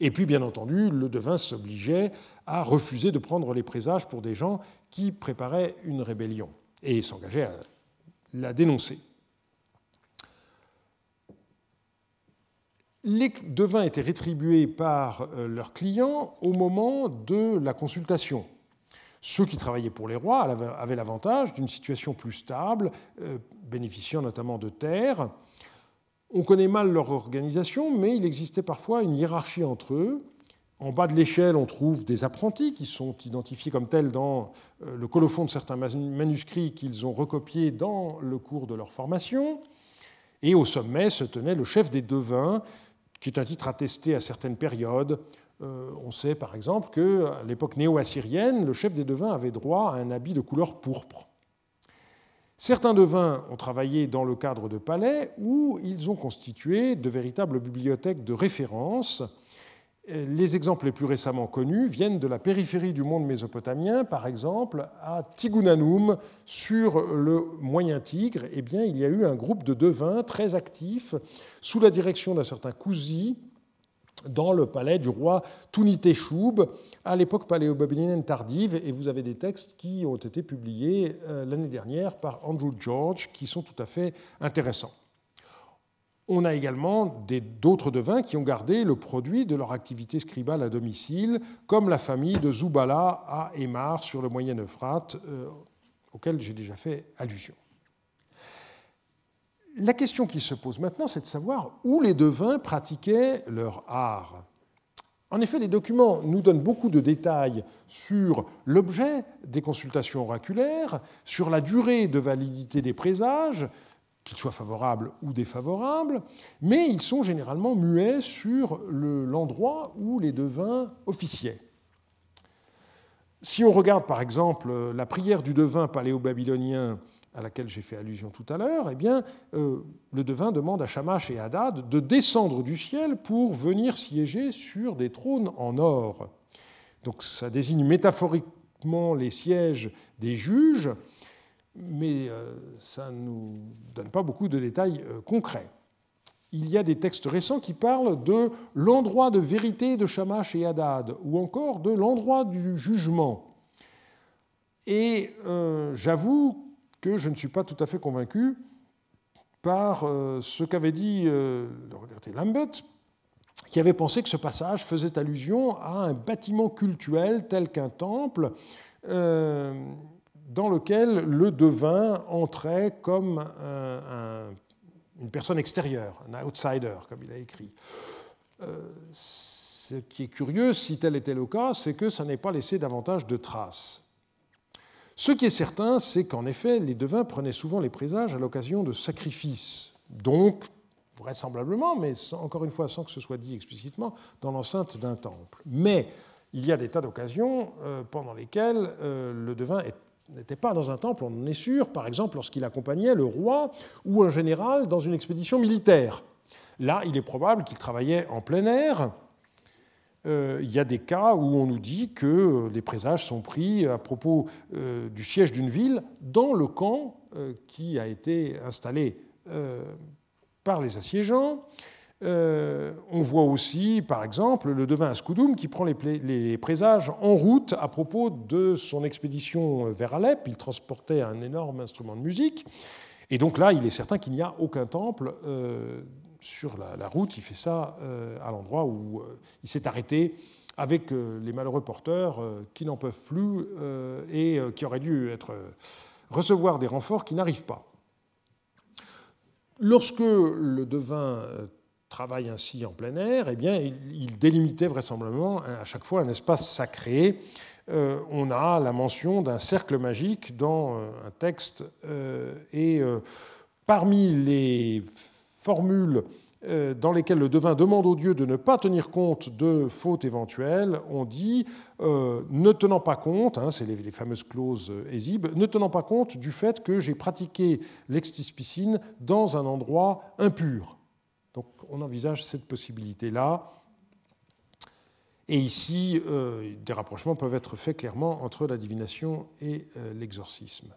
Et puis, bien entendu, le devin s'obligeait à refuser de prendre les présages pour des gens qui préparaient une rébellion et s'engageait à la dénoncer. Les devins étaient rétribués par euh, leurs clients au moment de la consultation. Ceux qui travaillaient pour les rois avaient l'avantage d'une situation plus stable, euh, bénéficiant notamment de terres. On connaît mal leur organisation, mais il existait parfois une hiérarchie entre eux. En bas de l'échelle, on trouve des apprentis qui sont identifiés comme tels dans euh, le colophon de certains manuscrits qu'ils ont recopiés dans le cours de leur formation. Et au sommet se tenait le chef des devins, qui est un titre attesté à certaines périodes, on sait par exemple qu'à l'époque néo-assyrienne, le chef des devins avait droit à un habit de couleur pourpre. Certains devins ont travaillé dans le cadre de palais où ils ont constitué de véritables bibliothèques de référence. Les exemples les plus récemment connus viennent de la périphérie du monde mésopotamien, par exemple à Tigunanum, sur le Moyen Tigre. Eh bien, il y a eu un groupe de devins très actifs sous la direction d'un certain Kouzi, dans le palais du roi Tuniteshoub à l'époque paléo-babylonienne tardive, et vous avez des textes qui ont été publiés euh, l'année dernière par Andrew George, qui sont tout à fait intéressants. On a également d'autres devins qui ont gardé le produit de leur activité scribale à domicile, comme la famille de Zoubala à Emar sur le Moyen Euphrate, euh, auquel j'ai déjà fait allusion. La question qui se pose maintenant, c'est de savoir où les devins pratiquaient leur art. En effet, les documents nous donnent beaucoup de détails sur l'objet des consultations oraculaires, sur la durée de validité des présages, qu'ils soient favorables ou défavorables, mais ils sont généralement muets sur l'endroit où les devins officiaient. Si on regarde par exemple la prière du devin paléo-babylonien à laquelle j'ai fait allusion tout à l'heure, eh bien, euh, le devin demande à Shamash et Hadad de descendre du ciel pour venir siéger sur des trônes en or. Donc ça désigne métaphoriquement les sièges des juges, mais euh, ça ne nous donne pas beaucoup de détails euh, concrets. Il y a des textes récents qui parlent de l'endroit de vérité de Shamash et Hadad, ou encore de l'endroit du jugement. Et j'avoue que je ne suis pas tout à fait convaincu par euh, ce qu'avait dit euh, Lambert, qui avait pensé que ce passage faisait allusion à un bâtiment cultuel tel qu'un temple, euh, dans lequel le devin entrait comme une personne extérieure, un outsider, comme il a écrit. ce qui est curieux, si tel était le cas, c'est que ça n'ait pas laissé davantage de traces. Ce qui est certain, c'est qu'en effet, les devins prenaient souvent les présages à l'occasion de sacrifices, donc vraisemblablement, mais encore une fois sans que ce soit dit explicitement, dans l'enceinte d'un temple. Mais il y a des tas d'occasions euh, pendant lesquelles euh, le devin n'était pas dans un temple, on en est sûr, par exemple lorsqu'il accompagnait le roi ou un général dans une expédition militaire. Là, il est probable qu'il travaillait en plein air, il y a des cas où on nous dit que euh, les présages sont pris à propos euh, du siège d'une ville dans le camp qui a été installé par les assiégeants. on voit aussi, par exemple, le devin Ascoudoum qui prend les, présages en route à propos de son expédition vers Alep. Il transportait un énorme instrument de musique. Et donc là, il est certain qu'il n'y a aucun temple sur la, route, il fait ça euh, à l'endroit où euh, il s'est arrêté avec euh, les malheureux porteurs qui n'en peuvent plus et qui auraient dû être, recevoir des renforts qui n'arrivent pas. Lorsque le devin travaille ainsi en plein air, eh bien, il délimitait vraisemblablement à chaque fois un espace sacré. on a la mention d'un cercle magique dans un texte et parmi les formules euh, dans lesquelles le devin demande au Dieu de ne pas tenir compte de fautes éventuelles, on dit euh, ne tenant pas compte, hein, c'est les, fameuses clauses ésibes, ne tenant pas compte du fait que j'ai pratiqué l'extispicine dans un endroit impur. Donc on envisage cette possibilité-là. Et ici, euh, des rapprochements peuvent être faits clairement entre la divination et l'exorcisme.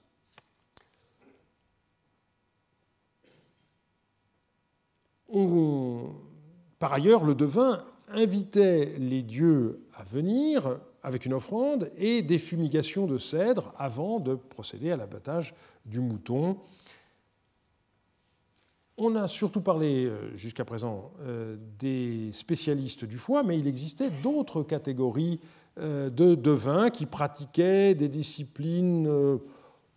Par ailleurs, le devin invitait les dieux à venir avec une offrande et des fumigations de cèdre avant de procéder à l'abattage du mouton. On a surtout parlé euh, jusqu'à présent euh, des spécialistes du foie, mais il existait d'autres catégories euh, de devins qui pratiquaient des disciplines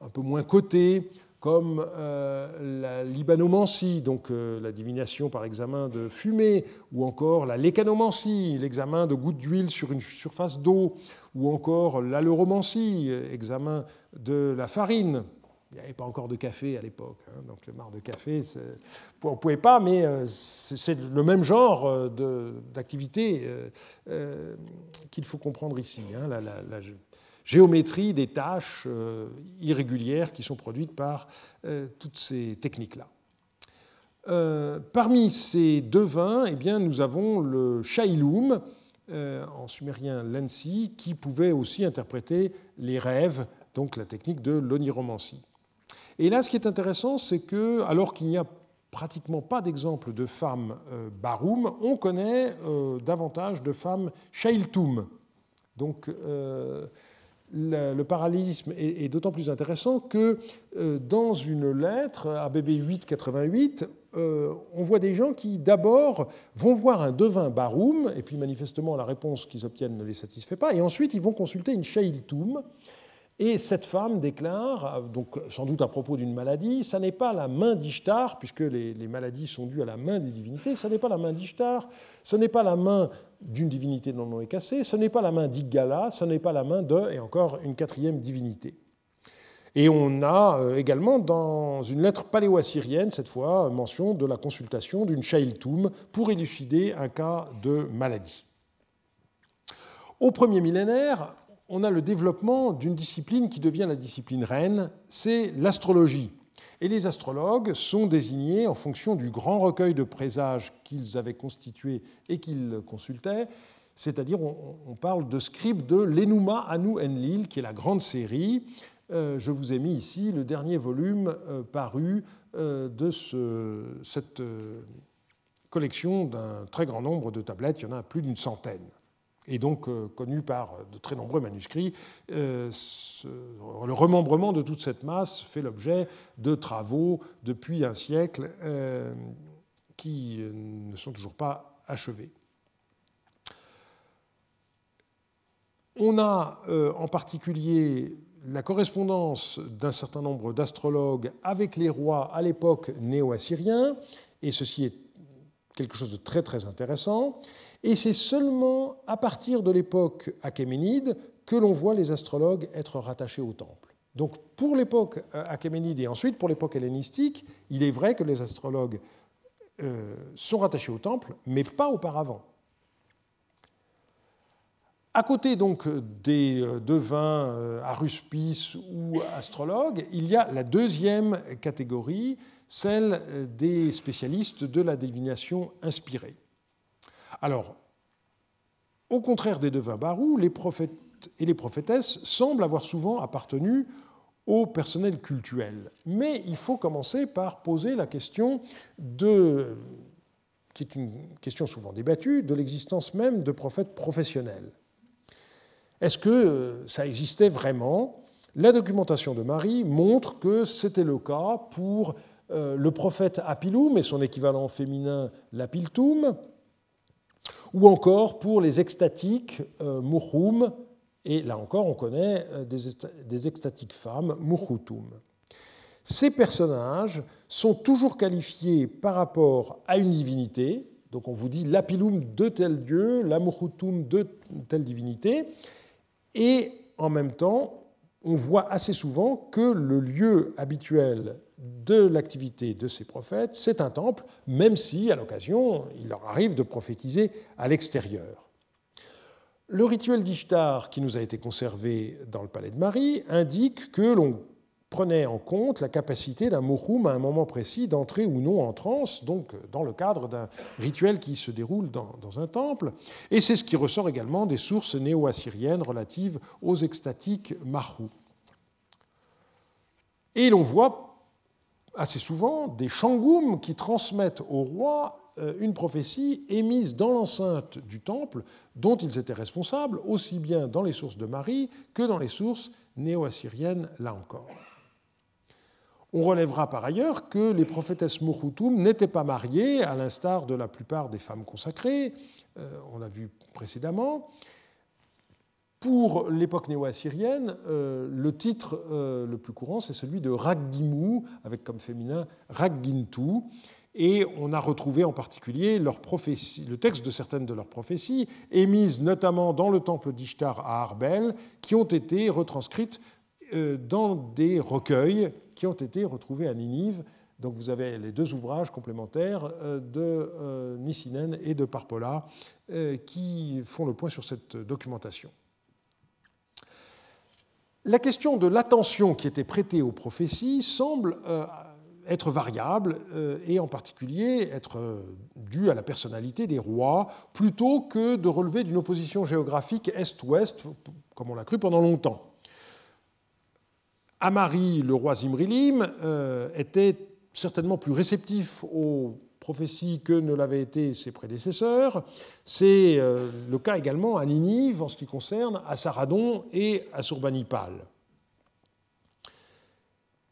un peu moins cotées, comme euh, la libanomancie, donc euh, la divination par examen de fumée, ou encore la lécanomancie, l'examen de gouttes d'huile sur une surface d'eau, ou encore l'aleuromancie, examen de la farine. Il n'y avait pas encore de café à l'époque, hein, donc le mar de café, on ne pouvait pas, mais euh, c'est le même genre d'activité qu'il faut comprendre ici. Hein, géométrie des tâches irrégulières qui sont produites par toutes ces techniques-là. parmi ces devins, eh bien, nous avons le Shailum, en sumérien Lensi, qui pouvait aussi interpréter les rêves, donc la technique de l'oniromancie. Et là, ce qui est intéressant, c'est que, alors qu'il n'y a pratiquement pas d'exemple de femmes euh, baroum, on connaît euh, davantage de femmes shailtum. Donc, euh, le, parallélisme est, d'autant plus intéressant que dans une lettre à BB 888, on voit des gens qui d'abord vont voir un devin baroum, et puis manifestement la réponse qu'ils obtiennent ne les satisfait pas, et ensuite ils vont consulter une shailtum. Et cette femme déclare, donc sans doute à propos d'une maladie, ça n'est pas la main d'Ishtar, puisque les, maladies sont dues à la main des divinités, ça n'est pas la main d'Ishtar, ce n'est pas la main d'une divinité dont le nom est cassé, ce n'est pas la main d'Igala, ce n'est pas la main de, et encore une quatrième divinité. Et on a euh, également dans une lettre paléo-assyrienne, cette fois, mention de la consultation d'une Shailtum pour élucider un cas de maladie. Au premier millénaire, on a le développement d'une discipline qui devient la discipline reine, c'est l'astrologie. Et les astrologues sont désignés en fonction du grand recueil de présages qu'ils avaient constitué et qu'ils consultaient, c'est-à-dire on, parle de scribes de l'Enuma Anu Enlil, qui est la grande série. Euh, je vous ai mis ici le dernier volume euh, paru euh, de cette collection d'un très grand nombre de tablettes, il y en a plus d'une centaine et donc euh, connu par de très nombreux manuscrits. Euh, le remembrement de toute cette masse fait l'objet de travaux depuis un siècle euh, qui ne sont toujours pas achevés. On a en particulier la correspondance d'un certain nombre d'astrologues avec les rois à l'époque néo-assyrien, et ceci est quelque chose de très très intéressant. Et c'est seulement à partir de l'époque achéménide que l'on voit les astrologues être rattachés au temple. Donc pour l'époque euh, achéménide et ensuite pour l'époque hellénistique, il est vrai que les astrologues euh, sont rattachés au temple, mais pas auparavant. À côté donc des euh, devins aruspices ou astrologues, il y a la deuxième catégorie, celle des spécialistes de la divination inspirée. Alors, au contraire des devins barous, les prophètes et les prophétesses semblent avoir souvent appartenu au personnel cultuel. Mais il faut commencer par poser la question de, qui est une question souvent débattue, de l'existence même de prophètes professionnels. Est-ce que ça existait vraiment? La documentation de Marie montre que c'était le cas pour euh, le prophète Apilum et son équivalent féminin Lapiltum, ou encore pour les extatiques euh, et là encore on connaît euh, des extatiques femmes, Muhutum. Ces personnages sont toujours qualifiés par rapport à une divinité, donc on vous dit l'apilum de tel dieu, la de telle divinité, et en même temps on voit assez souvent que le lieu habituel de l'activité de ces prophètes, c'est un temple, même si, à l'occasion, il leur arrive de prophétiser à l'extérieur. Le rituel d'Ishtar, qui nous a été conservé dans le palais de Marie, indique que l'on prenait en compte la capacité d'un mouchoum à un moment précis d'entrer ou non en transe, donc dans le cadre d'un rituel qui se déroule dans, un temple. Et c'est ce qui ressort également des sources néo-assyriennes relatives aux extatiques mahou. Et l'on voit assez souvent des shangoum qui transmettent au roi euh, une prophétie émise dans l'enceinte du temple dont ils étaient responsables, aussi bien dans les sources de Marie que dans les sources néo-assyriennes, là encore. On relèvera par ailleurs que les prophétesses Mouhoutoum n'étaient pas mariées, à l'instar de la plupart des femmes consacrées, euh, on l'a vu précédemment, pour l'époque néo-assyrienne, euh, le titre euh, le plus courant, c'est celui de Raggimu, avec comme féminin Raggintu. Et on a retrouvé en particulier le texte de certaines de leurs prophéties, émises notamment dans le temple d'Ishtar à Arbel, qui ont été retranscrites euh, dans des recueils qui ont été retrouvés à Ninive. Donc vous avez les deux ouvrages complémentaires de Nissinen et de Parpola qui font le point sur cette documentation. La question de l'attention qui était prêtée aux prophéties semble euh, être variable euh, et en particulier être euh, due à la personnalité des rois plutôt que de relever d'une opposition géographique est-ouest comme on l'a cru pendant longtemps. Amari, le roi Zimrilim, était certainement plus réceptif aux prophéties que ne l'avaient été ses prédécesseurs. C'est euh, le cas également à Ninive en ce qui concerne Assaradon et Assurbanipal.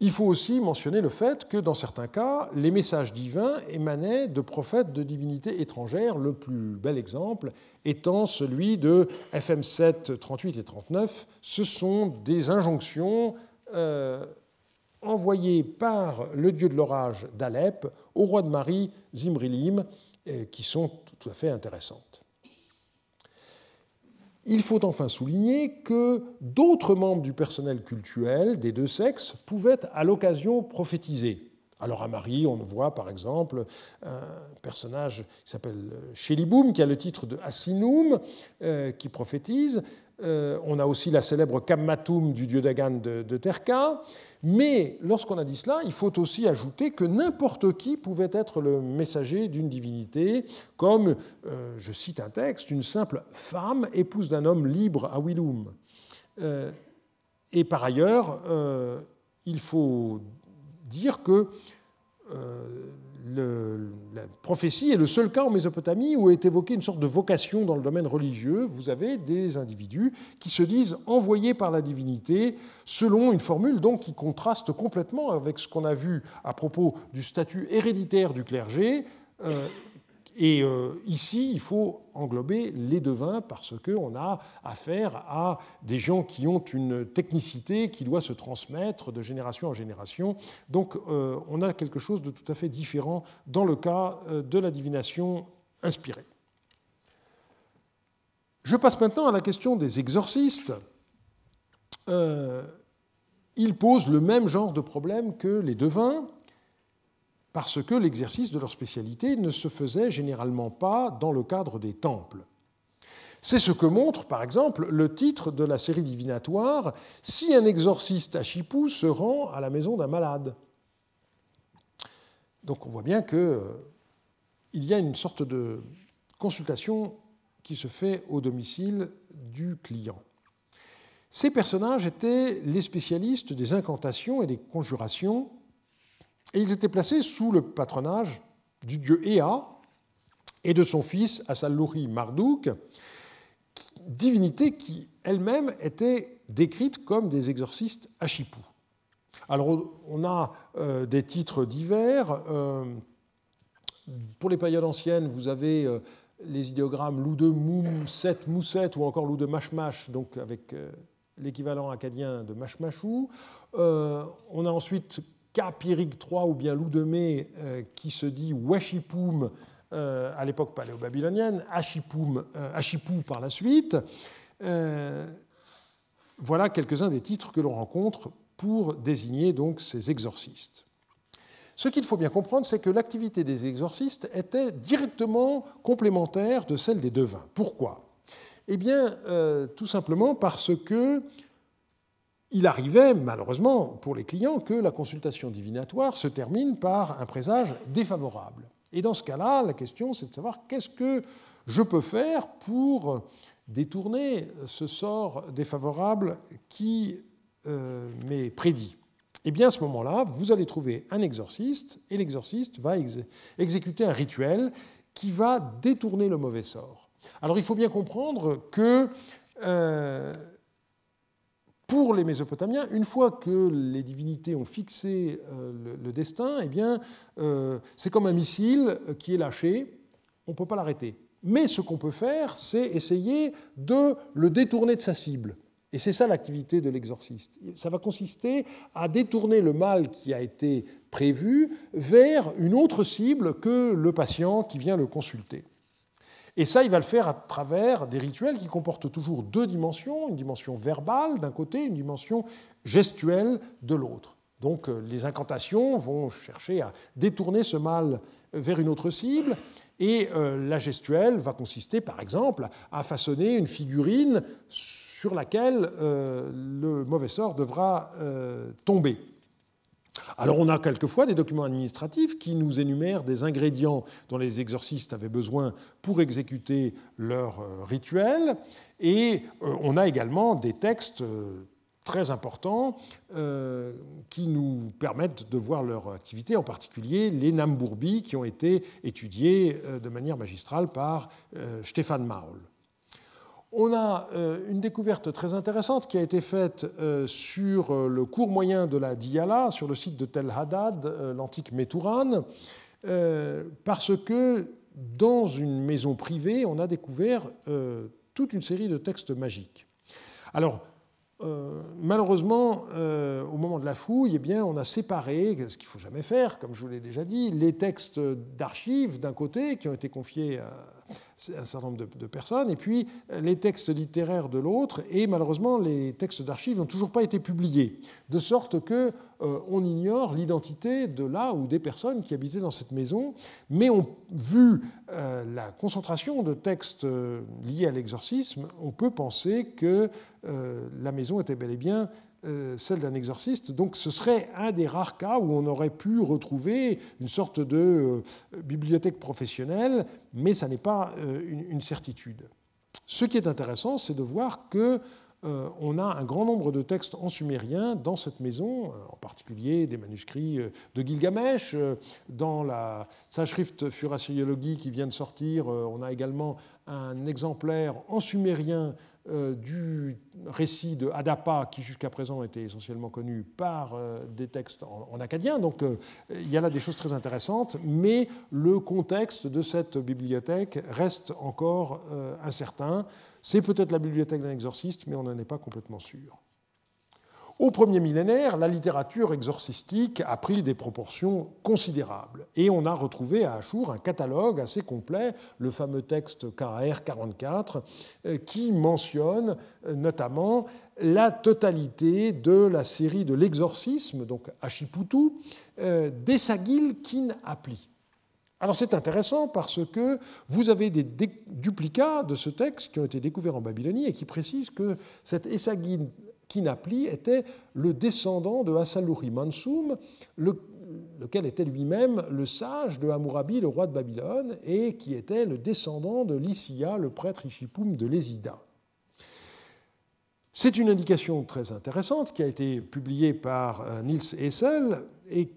Il faut aussi mentionner le fait que dans certains cas, les messages divins émanaient de prophètes de divinités étrangères, le plus bel exemple étant celui de FM 7, 38 et 39. Ce sont des injonctions euh, envoyé par le dieu de l'orage d'Alep au roi de Marie, Zimrilim, euh, qui sont tout à fait intéressantes. Il faut enfin souligner que d'autres membres du personnel cultuel des deux sexes pouvaient à l'occasion prophétiser. Alors à Marie, on voit par exemple un personnage qui s'appelle Sheliboum, qui a le titre de Assinum, euh, qui prophétise. Euh, on a aussi la célèbre Kammatum du dieu Dagan de, Terka. Mais lorsqu'on a dit cela, il faut aussi ajouter que n'importe qui pouvait être le messager d'une divinité, comme, euh, je cite un texte, une simple femme, épouse d'un homme libre à Willum. Euh, et par ailleurs, il faut dire que la prophétie est le seul cas en Mésopotamie où est évoquée une sorte de vocation dans le domaine religieux. Vous avez des individus qui se disent envoyés par la divinité selon une formule donc qui contraste complètement avec ce qu'on a vu à propos du statut héréditaire du clergé. Euh, et euh, ici, il faut englober les devins parce qu'on a affaire à des gens qui ont une technicité qui doit se transmettre de génération en génération. Donc euh, on a quelque chose de tout à fait différent dans le cas euh, de la divination inspirée. Je passe maintenant à la question des exorcistes. ils posent le même genre de problème que les devins parce que l'exercice de leur spécialité ne se faisait généralement pas dans le cadre des temples. C'est ce que montre, par exemple, le titre de la série divinatoire Si un exorciste à Chipou se rend à la maison d'un malade. Donc on voit bien qu'il euh, y a une sorte de consultation qui se fait au domicile du client. Ces personnages étaient les spécialistes des incantations et des conjurations et ils étaient placés sous le patronage du dieu Ea et de son fils Assallouri Marduk, divinité qui elle-même était décrite comme des exorcistes à Chipou. Alors on a euh, des titres divers. Euh, pour les périodes anciennes, vous avez euh, les idéogrammes Lou de Mousset, Mousset ou encore Lou de Mashmash, donc avec l'équivalent acadien de Mashmashou. on a ensuite Kapirig III ou bien Loup de Mai euh, qui se dit Washipoum euh, à l'époque paléo-babylonienne, euh, Ashipou par la suite. voilà quelques-uns des titres que l'on rencontre pour désigner donc ces exorcistes. Ce qu'il faut bien comprendre, c'est que l'activité des exorcistes était directement complémentaire de celle des devins. Pourquoi? Eh bien, tout simplement parce que il arrivait, malheureusement pour les clients, que la consultation divinatoire se termine par un présage défavorable. Et dans ce cas-là, la question, c'est de savoir qu'est-ce que je peux faire pour détourner ce sort défavorable qui euh, m'est prédit. Et eh bien, à ce moment-là, vous allez trouver un exorciste, et l'exorciste va exécuter un rituel qui va détourner le mauvais sort. Alors, il faut bien comprendre que euh, pour les Mésopotamiens, une fois que les divinités ont fixé euh, le, destin, eh bien, euh, c'est comme un missile qui est lâché, on ne peut pas l'arrêter. Mais ce qu'on peut faire, c'est essayer de le détourner de sa cible. Et c'est ça l'activité de l'exorciste. Ça va consister à détourner le mal qui a été prévu vers une autre cible que le patient qui vient le consulter. Et ça, il va le faire à travers des rituels qui comportent toujours deux dimensions, une dimension verbale d'un côté, une dimension gestuelle de l'autre. Donc euh, les incantations vont chercher à détourner ce mal vers une autre cible, et euh, la gestuelle va consister, par exemple, à façonner une figurine sur laquelle le mauvais sort devra tomber. Alors on a quelquefois des documents administratifs qui nous énumèrent des ingrédients dont les exorcistes avaient besoin pour exécuter leur euh, rituel, et euh, on a également des textes euh, très importants qui nous permettent de voir leur activité, en particulier les Nambourbi qui ont été étudiés de manière magistrale par Stéphane Maul on a euh, une découverte très intéressante qui a été faite euh, sur euh, le cours moyen de la Diyala, sur le site de Tel Haddad, l'antique Métourane, parce que dans une maison privée, on a découvert toute une série de textes magiques. Alors, malheureusement, au moment de la fouille, eh bien, on a séparé, ce qu'il ne faut jamais faire, comme je vous l'ai déjà dit, les textes d'archives d'un côté qui ont été confiés à un certain nombre de, personnes, et puis euh, les textes littéraires de l'autre, et malheureusement les textes d'archives n'ont toujours pas été publiés, de sorte que euh, on ignore l'identité de là ou des personnes qui habitaient dans cette maison, mais on, vu euh, la concentration de textes liés à l'exorcisme, on peut penser que la maison était bel et bien euh, celle d'un exorciste. Donc ce serait un des rares cas où on aurait pu retrouver une sorte de euh, bibliothèque professionnelle, mais ça n'est pas euh, une, certitude. Ce qui est intéressant, c'est de voir que on a un grand nombre de textes en sumérien dans cette maison, en particulier des manuscrits de Gilgamesh. Dans la Sachrift Furasiologie qui vient de sortir, on a également un exemplaire en sumérien euh, du récit de Adapa, qui jusqu'à présent était essentiellement connu par euh, des textes en, acadien. Donc euh, il y a là des choses très intéressantes, mais le contexte de cette bibliothèque reste encore incertain. C'est peut-être la bibliothèque d'un exorciste, mais on n'en est pas complètement sûr. Au premier millénaire, la littérature exorcistique a pris des proportions considérables et on a retrouvé à Achour un catalogue assez complet, le fameux texte KR 44, euh, qui mentionne euh, notamment la totalité de la série de l'exorcisme, donc Achiputu, euh, d'Essagil Kin Apli. Alors c'est intéressant parce que vous avez des duplicats de ce texte qui ont été découverts en Babylonie et qui précisent que cet Essagil Kinapli était le descendant de Hassaluri Mansoum, lequel était lui-même le sage de Hammurabi, le roi de Babylone, et qui était le descendant de Lysia, le prêtre Ishipum de Lésida. C'est une indication très intéressante qui a été publiée par euh, Niels Hessel, et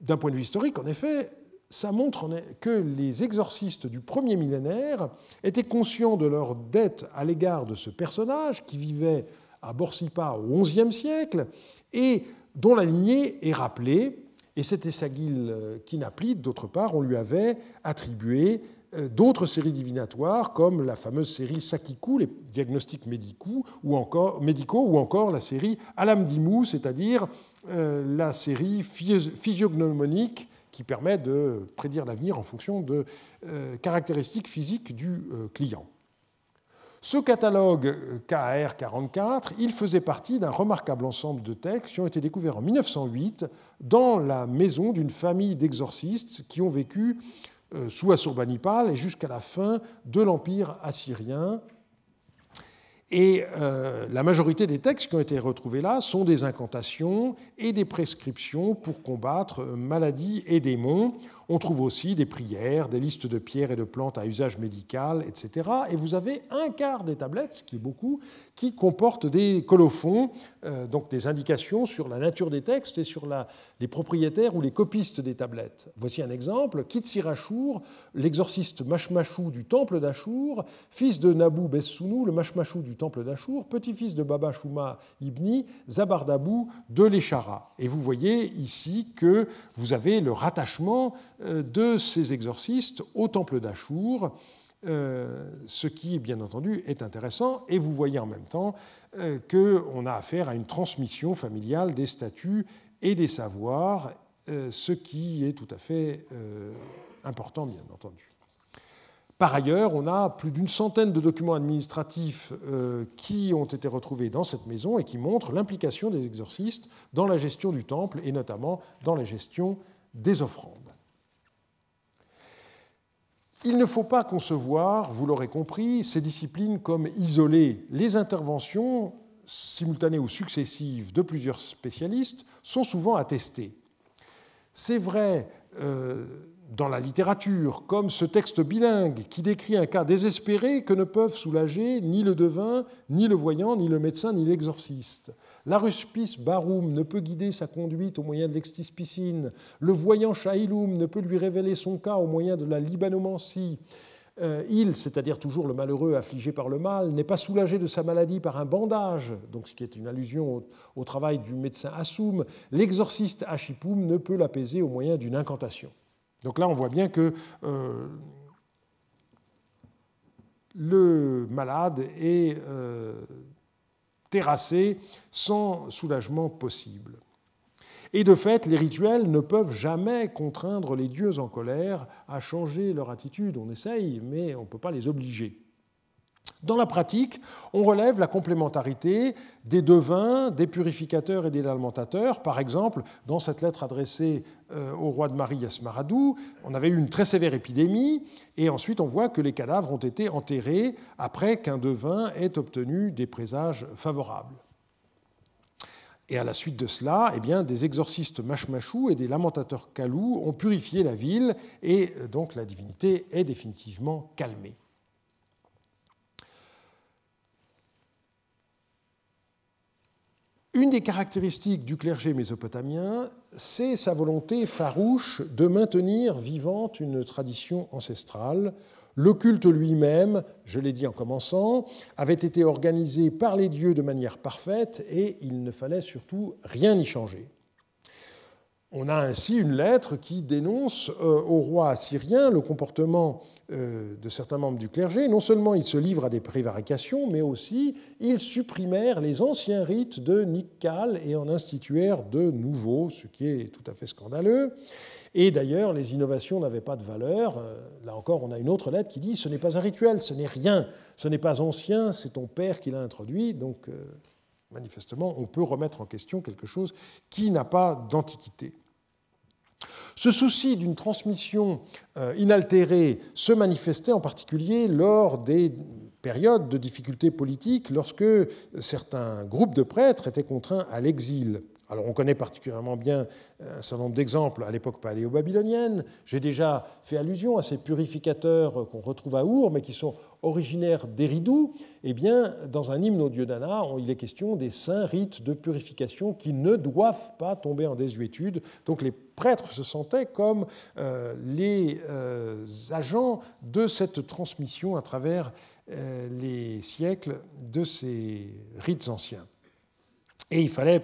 d'un point de vue historique, en effet, ça montre que les exorcistes du premier millénaire étaient conscients de leur dette à l'égard de ce personnage qui vivait à Borsipa au XIe siècle, et dont la lignée est rappelée. Et cet Essagil euh, Kinapli, d'autre part, on lui avait attribué euh, d'autres séries divinatoires, comme la fameuse série Sakiku, les diagnostics médicaux, ou encore, médicaux, ou encore la série Alamdimu, c'est-à-dire euh, la série physiognomonique qui permet de prédire l'avenir en fonction de caractéristiques physiques du client. Ce catalogue KR 44, il faisait partie d'un remarquable ensemble de textes qui ont été découverts en 1908 dans la maison d'une famille d'exorcistes qui ont vécu euh, sous Assurbanipal et jusqu'à la fin de l'Empire assyrien et euh, la majorité des textes qui ont été retrouvés là sont des incantations et des prescriptions pour combattre maladies et démons. On trouve aussi des prières, des listes de pierres et de plantes à usage médical, etc. Et vous avez un quart des tablettes, ce qui est beaucoup, qui comportent des colophons, euh, donc des indications sur la nature des textes et sur les propriétaires ou les copistes des tablettes. Voici un exemple. Kitsirachour, l'exorciste Mashmashou du temple d'Achour, fils de Nabu Bessounou, le Mashmashou du temple d'Achour, petit-fils de Baba Shuma Ibni, Zabardabou de l'Eshara. Et vous voyez ici que vous avez le rattachement de ces exorcistes au temple d'Achour. Euh, ce qui, bien entendu, est intéressant. Et vous voyez en même temps euh, qu'on a affaire à une transmission familiale des statuts et des savoirs, euh, ce qui est tout à fait important, bien entendu. Par ailleurs, on a plus d'une centaine de documents administratifs qui ont été retrouvés dans cette maison et qui montrent l'implication des exorcistes dans la gestion du temple et notamment dans la gestion des offrandes. Il ne faut pas concevoir, vous l'aurez compris, ces disciplines comme isolées. Les interventions simultanées ou successives de plusieurs spécialistes sont souvent attestées. C'est vrai euh, dans la littérature, comme ce texte bilingue qui décrit un cas désespéré que ne peuvent soulager ni le devin, ni le voyant, ni le médecin, ni l'exorciste. L'aruspice barum ne peut guider sa conduite au moyen de l'extispicine. Le voyant shailum ne peut lui révéler son cas au moyen de la libanomancie. Euh, il, c'est-à-dire toujours le malheureux affligé par le mal, n'est pas soulagé de sa maladie par un bandage, donc ce qui est une allusion au, travail du médecin Assoum. L'exorciste Achipum ne peut l'apaiser au moyen d'une incantation. Donc là, on voit bien que euh, le malade est euh, terrassé sans soulagement possible. Et de fait, les rituels ne peuvent jamais contraindre les dieux en colère à changer leur attitude. On essaye, mais on ne peut pas les obliger. Dans la pratique, on relève la complémentarité des devins, des purificateurs et des lamentateurs. Par exemple, dans cette lettre adressée euh, au roi de Marie Yasmaradou, on avait eu une très sévère épidémie, et ensuite on voit que les cadavres ont été enterrés après qu'un devin ait obtenu des présages favorables. Et à la suite de cela, eh des exorcistes machmachou et des lamentateurs kalou ont purifié la ville, et euh, donc la divinité est définitivement calmée. Une des caractéristiques du clergé mésopotamien, c'est sa volonté farouche de maintenir vivante une tradition ancestrale. Le culte lui-même, je l'ai dit en commençant, avait été organisé par les dieux de manière parfaite et il ne fallait surtout rien y changer. On a ainsi une lettre qui dénonce euh, au roi assyrien le comportement de certains membres du clergé. Non seulement ils se livrent à des prévarications, mais aussi ils supprimèrent les anciens rites de Nikkal et en instituèrent de nouveaux, ce qui est tout à fait scandaleux. Et d'ailleurs, les innovations n'avaient pas de valeur. Euh, là encore, on a une autre lettre qui dit ce n'est pas un rituel, ce n'est rien, ce n'est pas ancien, c'est ton père qui l'a introduit. Donc, manifestement, on peut remettre en question quelque chose qui n'a pas d'antiquité. Ce souci d'une transmission euh, inaltérée se manifestait en particulier lors des périodes de difficultés politiques, lorsque certains groupes de prêtres étaient contraints à l'exil. Alors on connaît particulièrement bien euh, un certain nombre d'exemples à l'époque paléo-babylonienne. J'ai déjà fait allusion à ces purificateurs qu'on retrouve à Our, mais qui sont originaires d'Eridou. Eh bien, dans un hymne au dieu d'Anna, il est question des saints rites de purification qui ne doivent pas tomber en désuétude. Donc les prêtres se sentaient comme euh, les euh, agents de cette transmission à travers les siècles de ces rites anciens. Et il fallait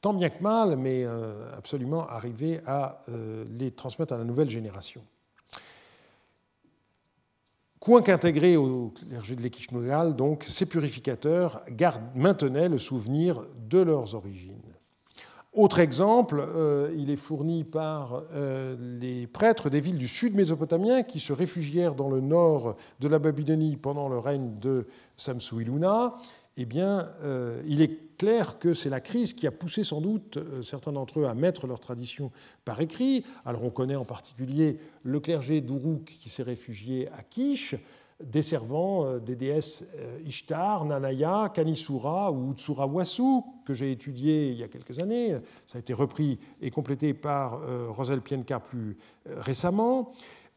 tant bien que mal, mais euh, absolument arriver à euh, les transmettre à la nouvelle génération. Quoiqu'intégrés au clergé de l'Ekishnogal, donc, ces purificateurs maintenaient le souvenir de leurs origines. Autre exemple, euh, il est fourni par les prêtres des villes du sud mésopotamien qui se réfugièrent dans le nord de la Babylonie pendant le règne de Samsu-Iluna eh bien, euh, il est clair que c'est la crise qui a poussé sans doute euh, certains d'entre eux à mettre leur tradition par écrit. Alors on connaît en particulier le clergé d'Uruk qui s'est réfugié à Kish, desservant euh, des déesses Ishtar, Nanaya, Kanisura ou Wasu, que j'ai étudié il y a quelques années. Ça a été repris et complété par Rosel Pienka plus récemment.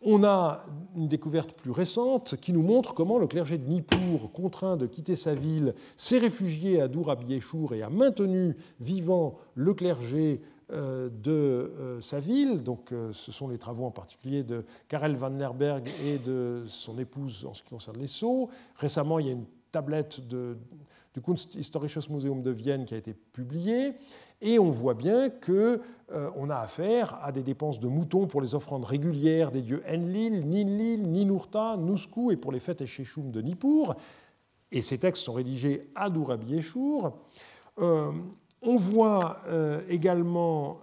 On a une découverte plus récente qui nous montre comment le clergé de Nippur, contraint de quitter sa ville, s'est réfugié à Dourabiéchour et a maintenu vivant le clergé euh, de euh, sa ville. Donc, euh, ce sont les travaux en particulier de Karel van Lerberg et de son épouse en ce qui concerne les sceaux. Récemment, il y a une tablette du Kunsthistorisches Museum de Vienne qui a été publiée. Et on voit bien qu'on euh, a affaire à des dépenses de moutons pour les offrandes régulières des dieux Enlil, Ninlil, Ninurta, Nusku et pour les fêtes Esheshum de Nippur. Et ces textes sont rédigés à Dourabi euh, on voit euh, également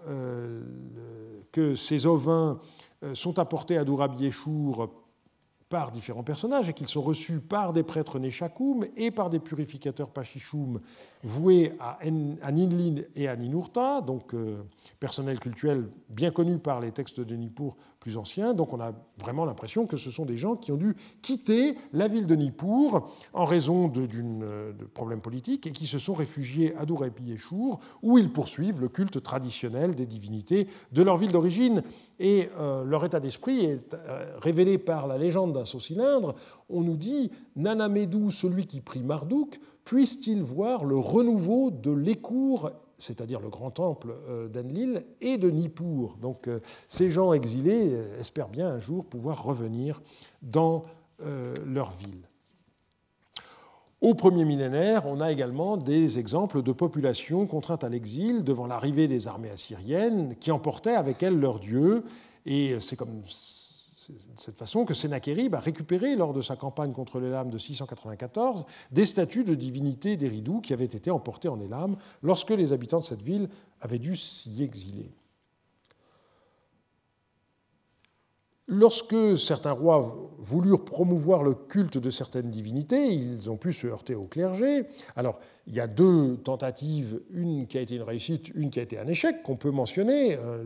que ces ovins sont apportés à Dourabi par différents personnages et qu'ils sont reçus par des prêtres Neshakum et par des purificateurs Pachichoum voués à, Ninlin et à Ninurta, donc euh, personnel cultuel bien connu par les textes de Nippur plus anciens. Donc on a vraiment l'impression que ce sont des gens qui ont dû quitter la ville de Nippur en raison de, de problèmes politiques et qui se sont réfugiés à Durepiyeshur, où ils poursuivent le culte traditionnel des divinités de leur ville d'origine. Et euh, leur état d'esprit est euh, révélé par la légende d'un saut-cylindre. On nous dit Nanamedou, celui qui prie Marduk, puisse-t-il voir le renouveau de l'écour c'est-à-dire le grand temple euh, d'Enlil, et de Nippur. Donc ces gens exilés espèrent bien un jour pouvoir revenir dans leur ville. Au premier millénaire, on a également des exemples de populations contraintes à l'exil devant l'arrivée des armées assyriennes qui emportaient avec elles leurs dieux. Et c'est comme de cette façon que Sennacherib a récupéré lors de sa campagne contre l'Élam de 694 des statues de divinités d'Eridou qui avaient été emportées en Élam lorsque les habitants de cette ville avaient dû s'y exiler. Lorsque certains rois voulurent promouvoir le culte de certaines divinités, ils ont pu se heurter au clergé. Alors, il y a deux tentatives, une qui a été une réussite, une qui a été un échec, qu'on peut mentionner. Euh,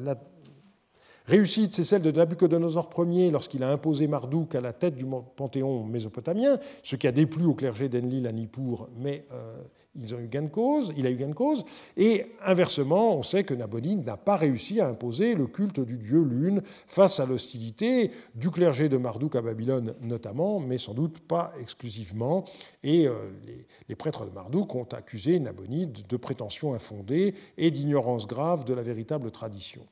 réussite, c'est celle de Nabucodonosor Ier lorsqu'il a imposé Marduk à la tête du panthéon mésopotamien, ce qui a déplu au clergé d'Enlil à Nippur, mais euh, ils ont eu gain cause, il a eu gain de cause. Et inversement, on sait que Nabonide n'a pas réussi à imposer le culte du dieu Lune face à l'hostilité du clergé de Marduk à Babylone notamment, mais sans doute pas exclusivement. Et euh, les, les, prêtres de Marduk ont accusé Nabonide de prétentions infondées et d'ignorance grave de la véritable tradition.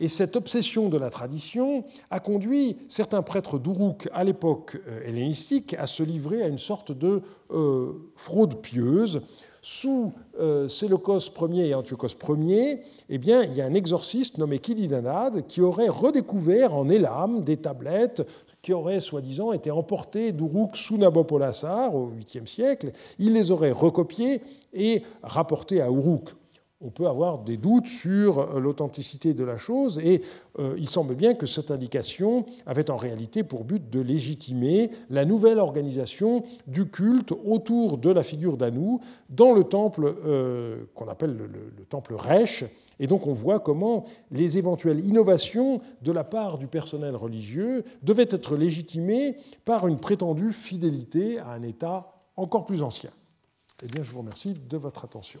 Et cette obsession de la tradition a conduit certains prêtres d'Uruk à l'époque euh, hellénistique à se livrer à une sorte de euh, fraude pieuse. Sous euh, Séleucos Ier et Antiochos Ier, eh bien, il y a un exorciste nommé Kilidanad qui aurait redécouvert en Élam des tablettes qui auraient soi-disant été emportées d'Uruk sous Nabopolassar au 8e siècle. Il les aurait recopiées et rapportées à Uruk on peut avoir des doutes sur euh, l'authenticité de la chose et euh, il semble bien que cette indication avait en réalité pour but de légitimer la nouvelle organisation du culte autour de la figure d'Anou dans le temple euh, qu'on appelle le, temple Resh. Et donc on voit comment les éventuelles innovations de la part du personnel religieux devaient être légitimées par une prétendue fidélité à un État encore plus ancien. Eh bien, je vous remercie de votre attention.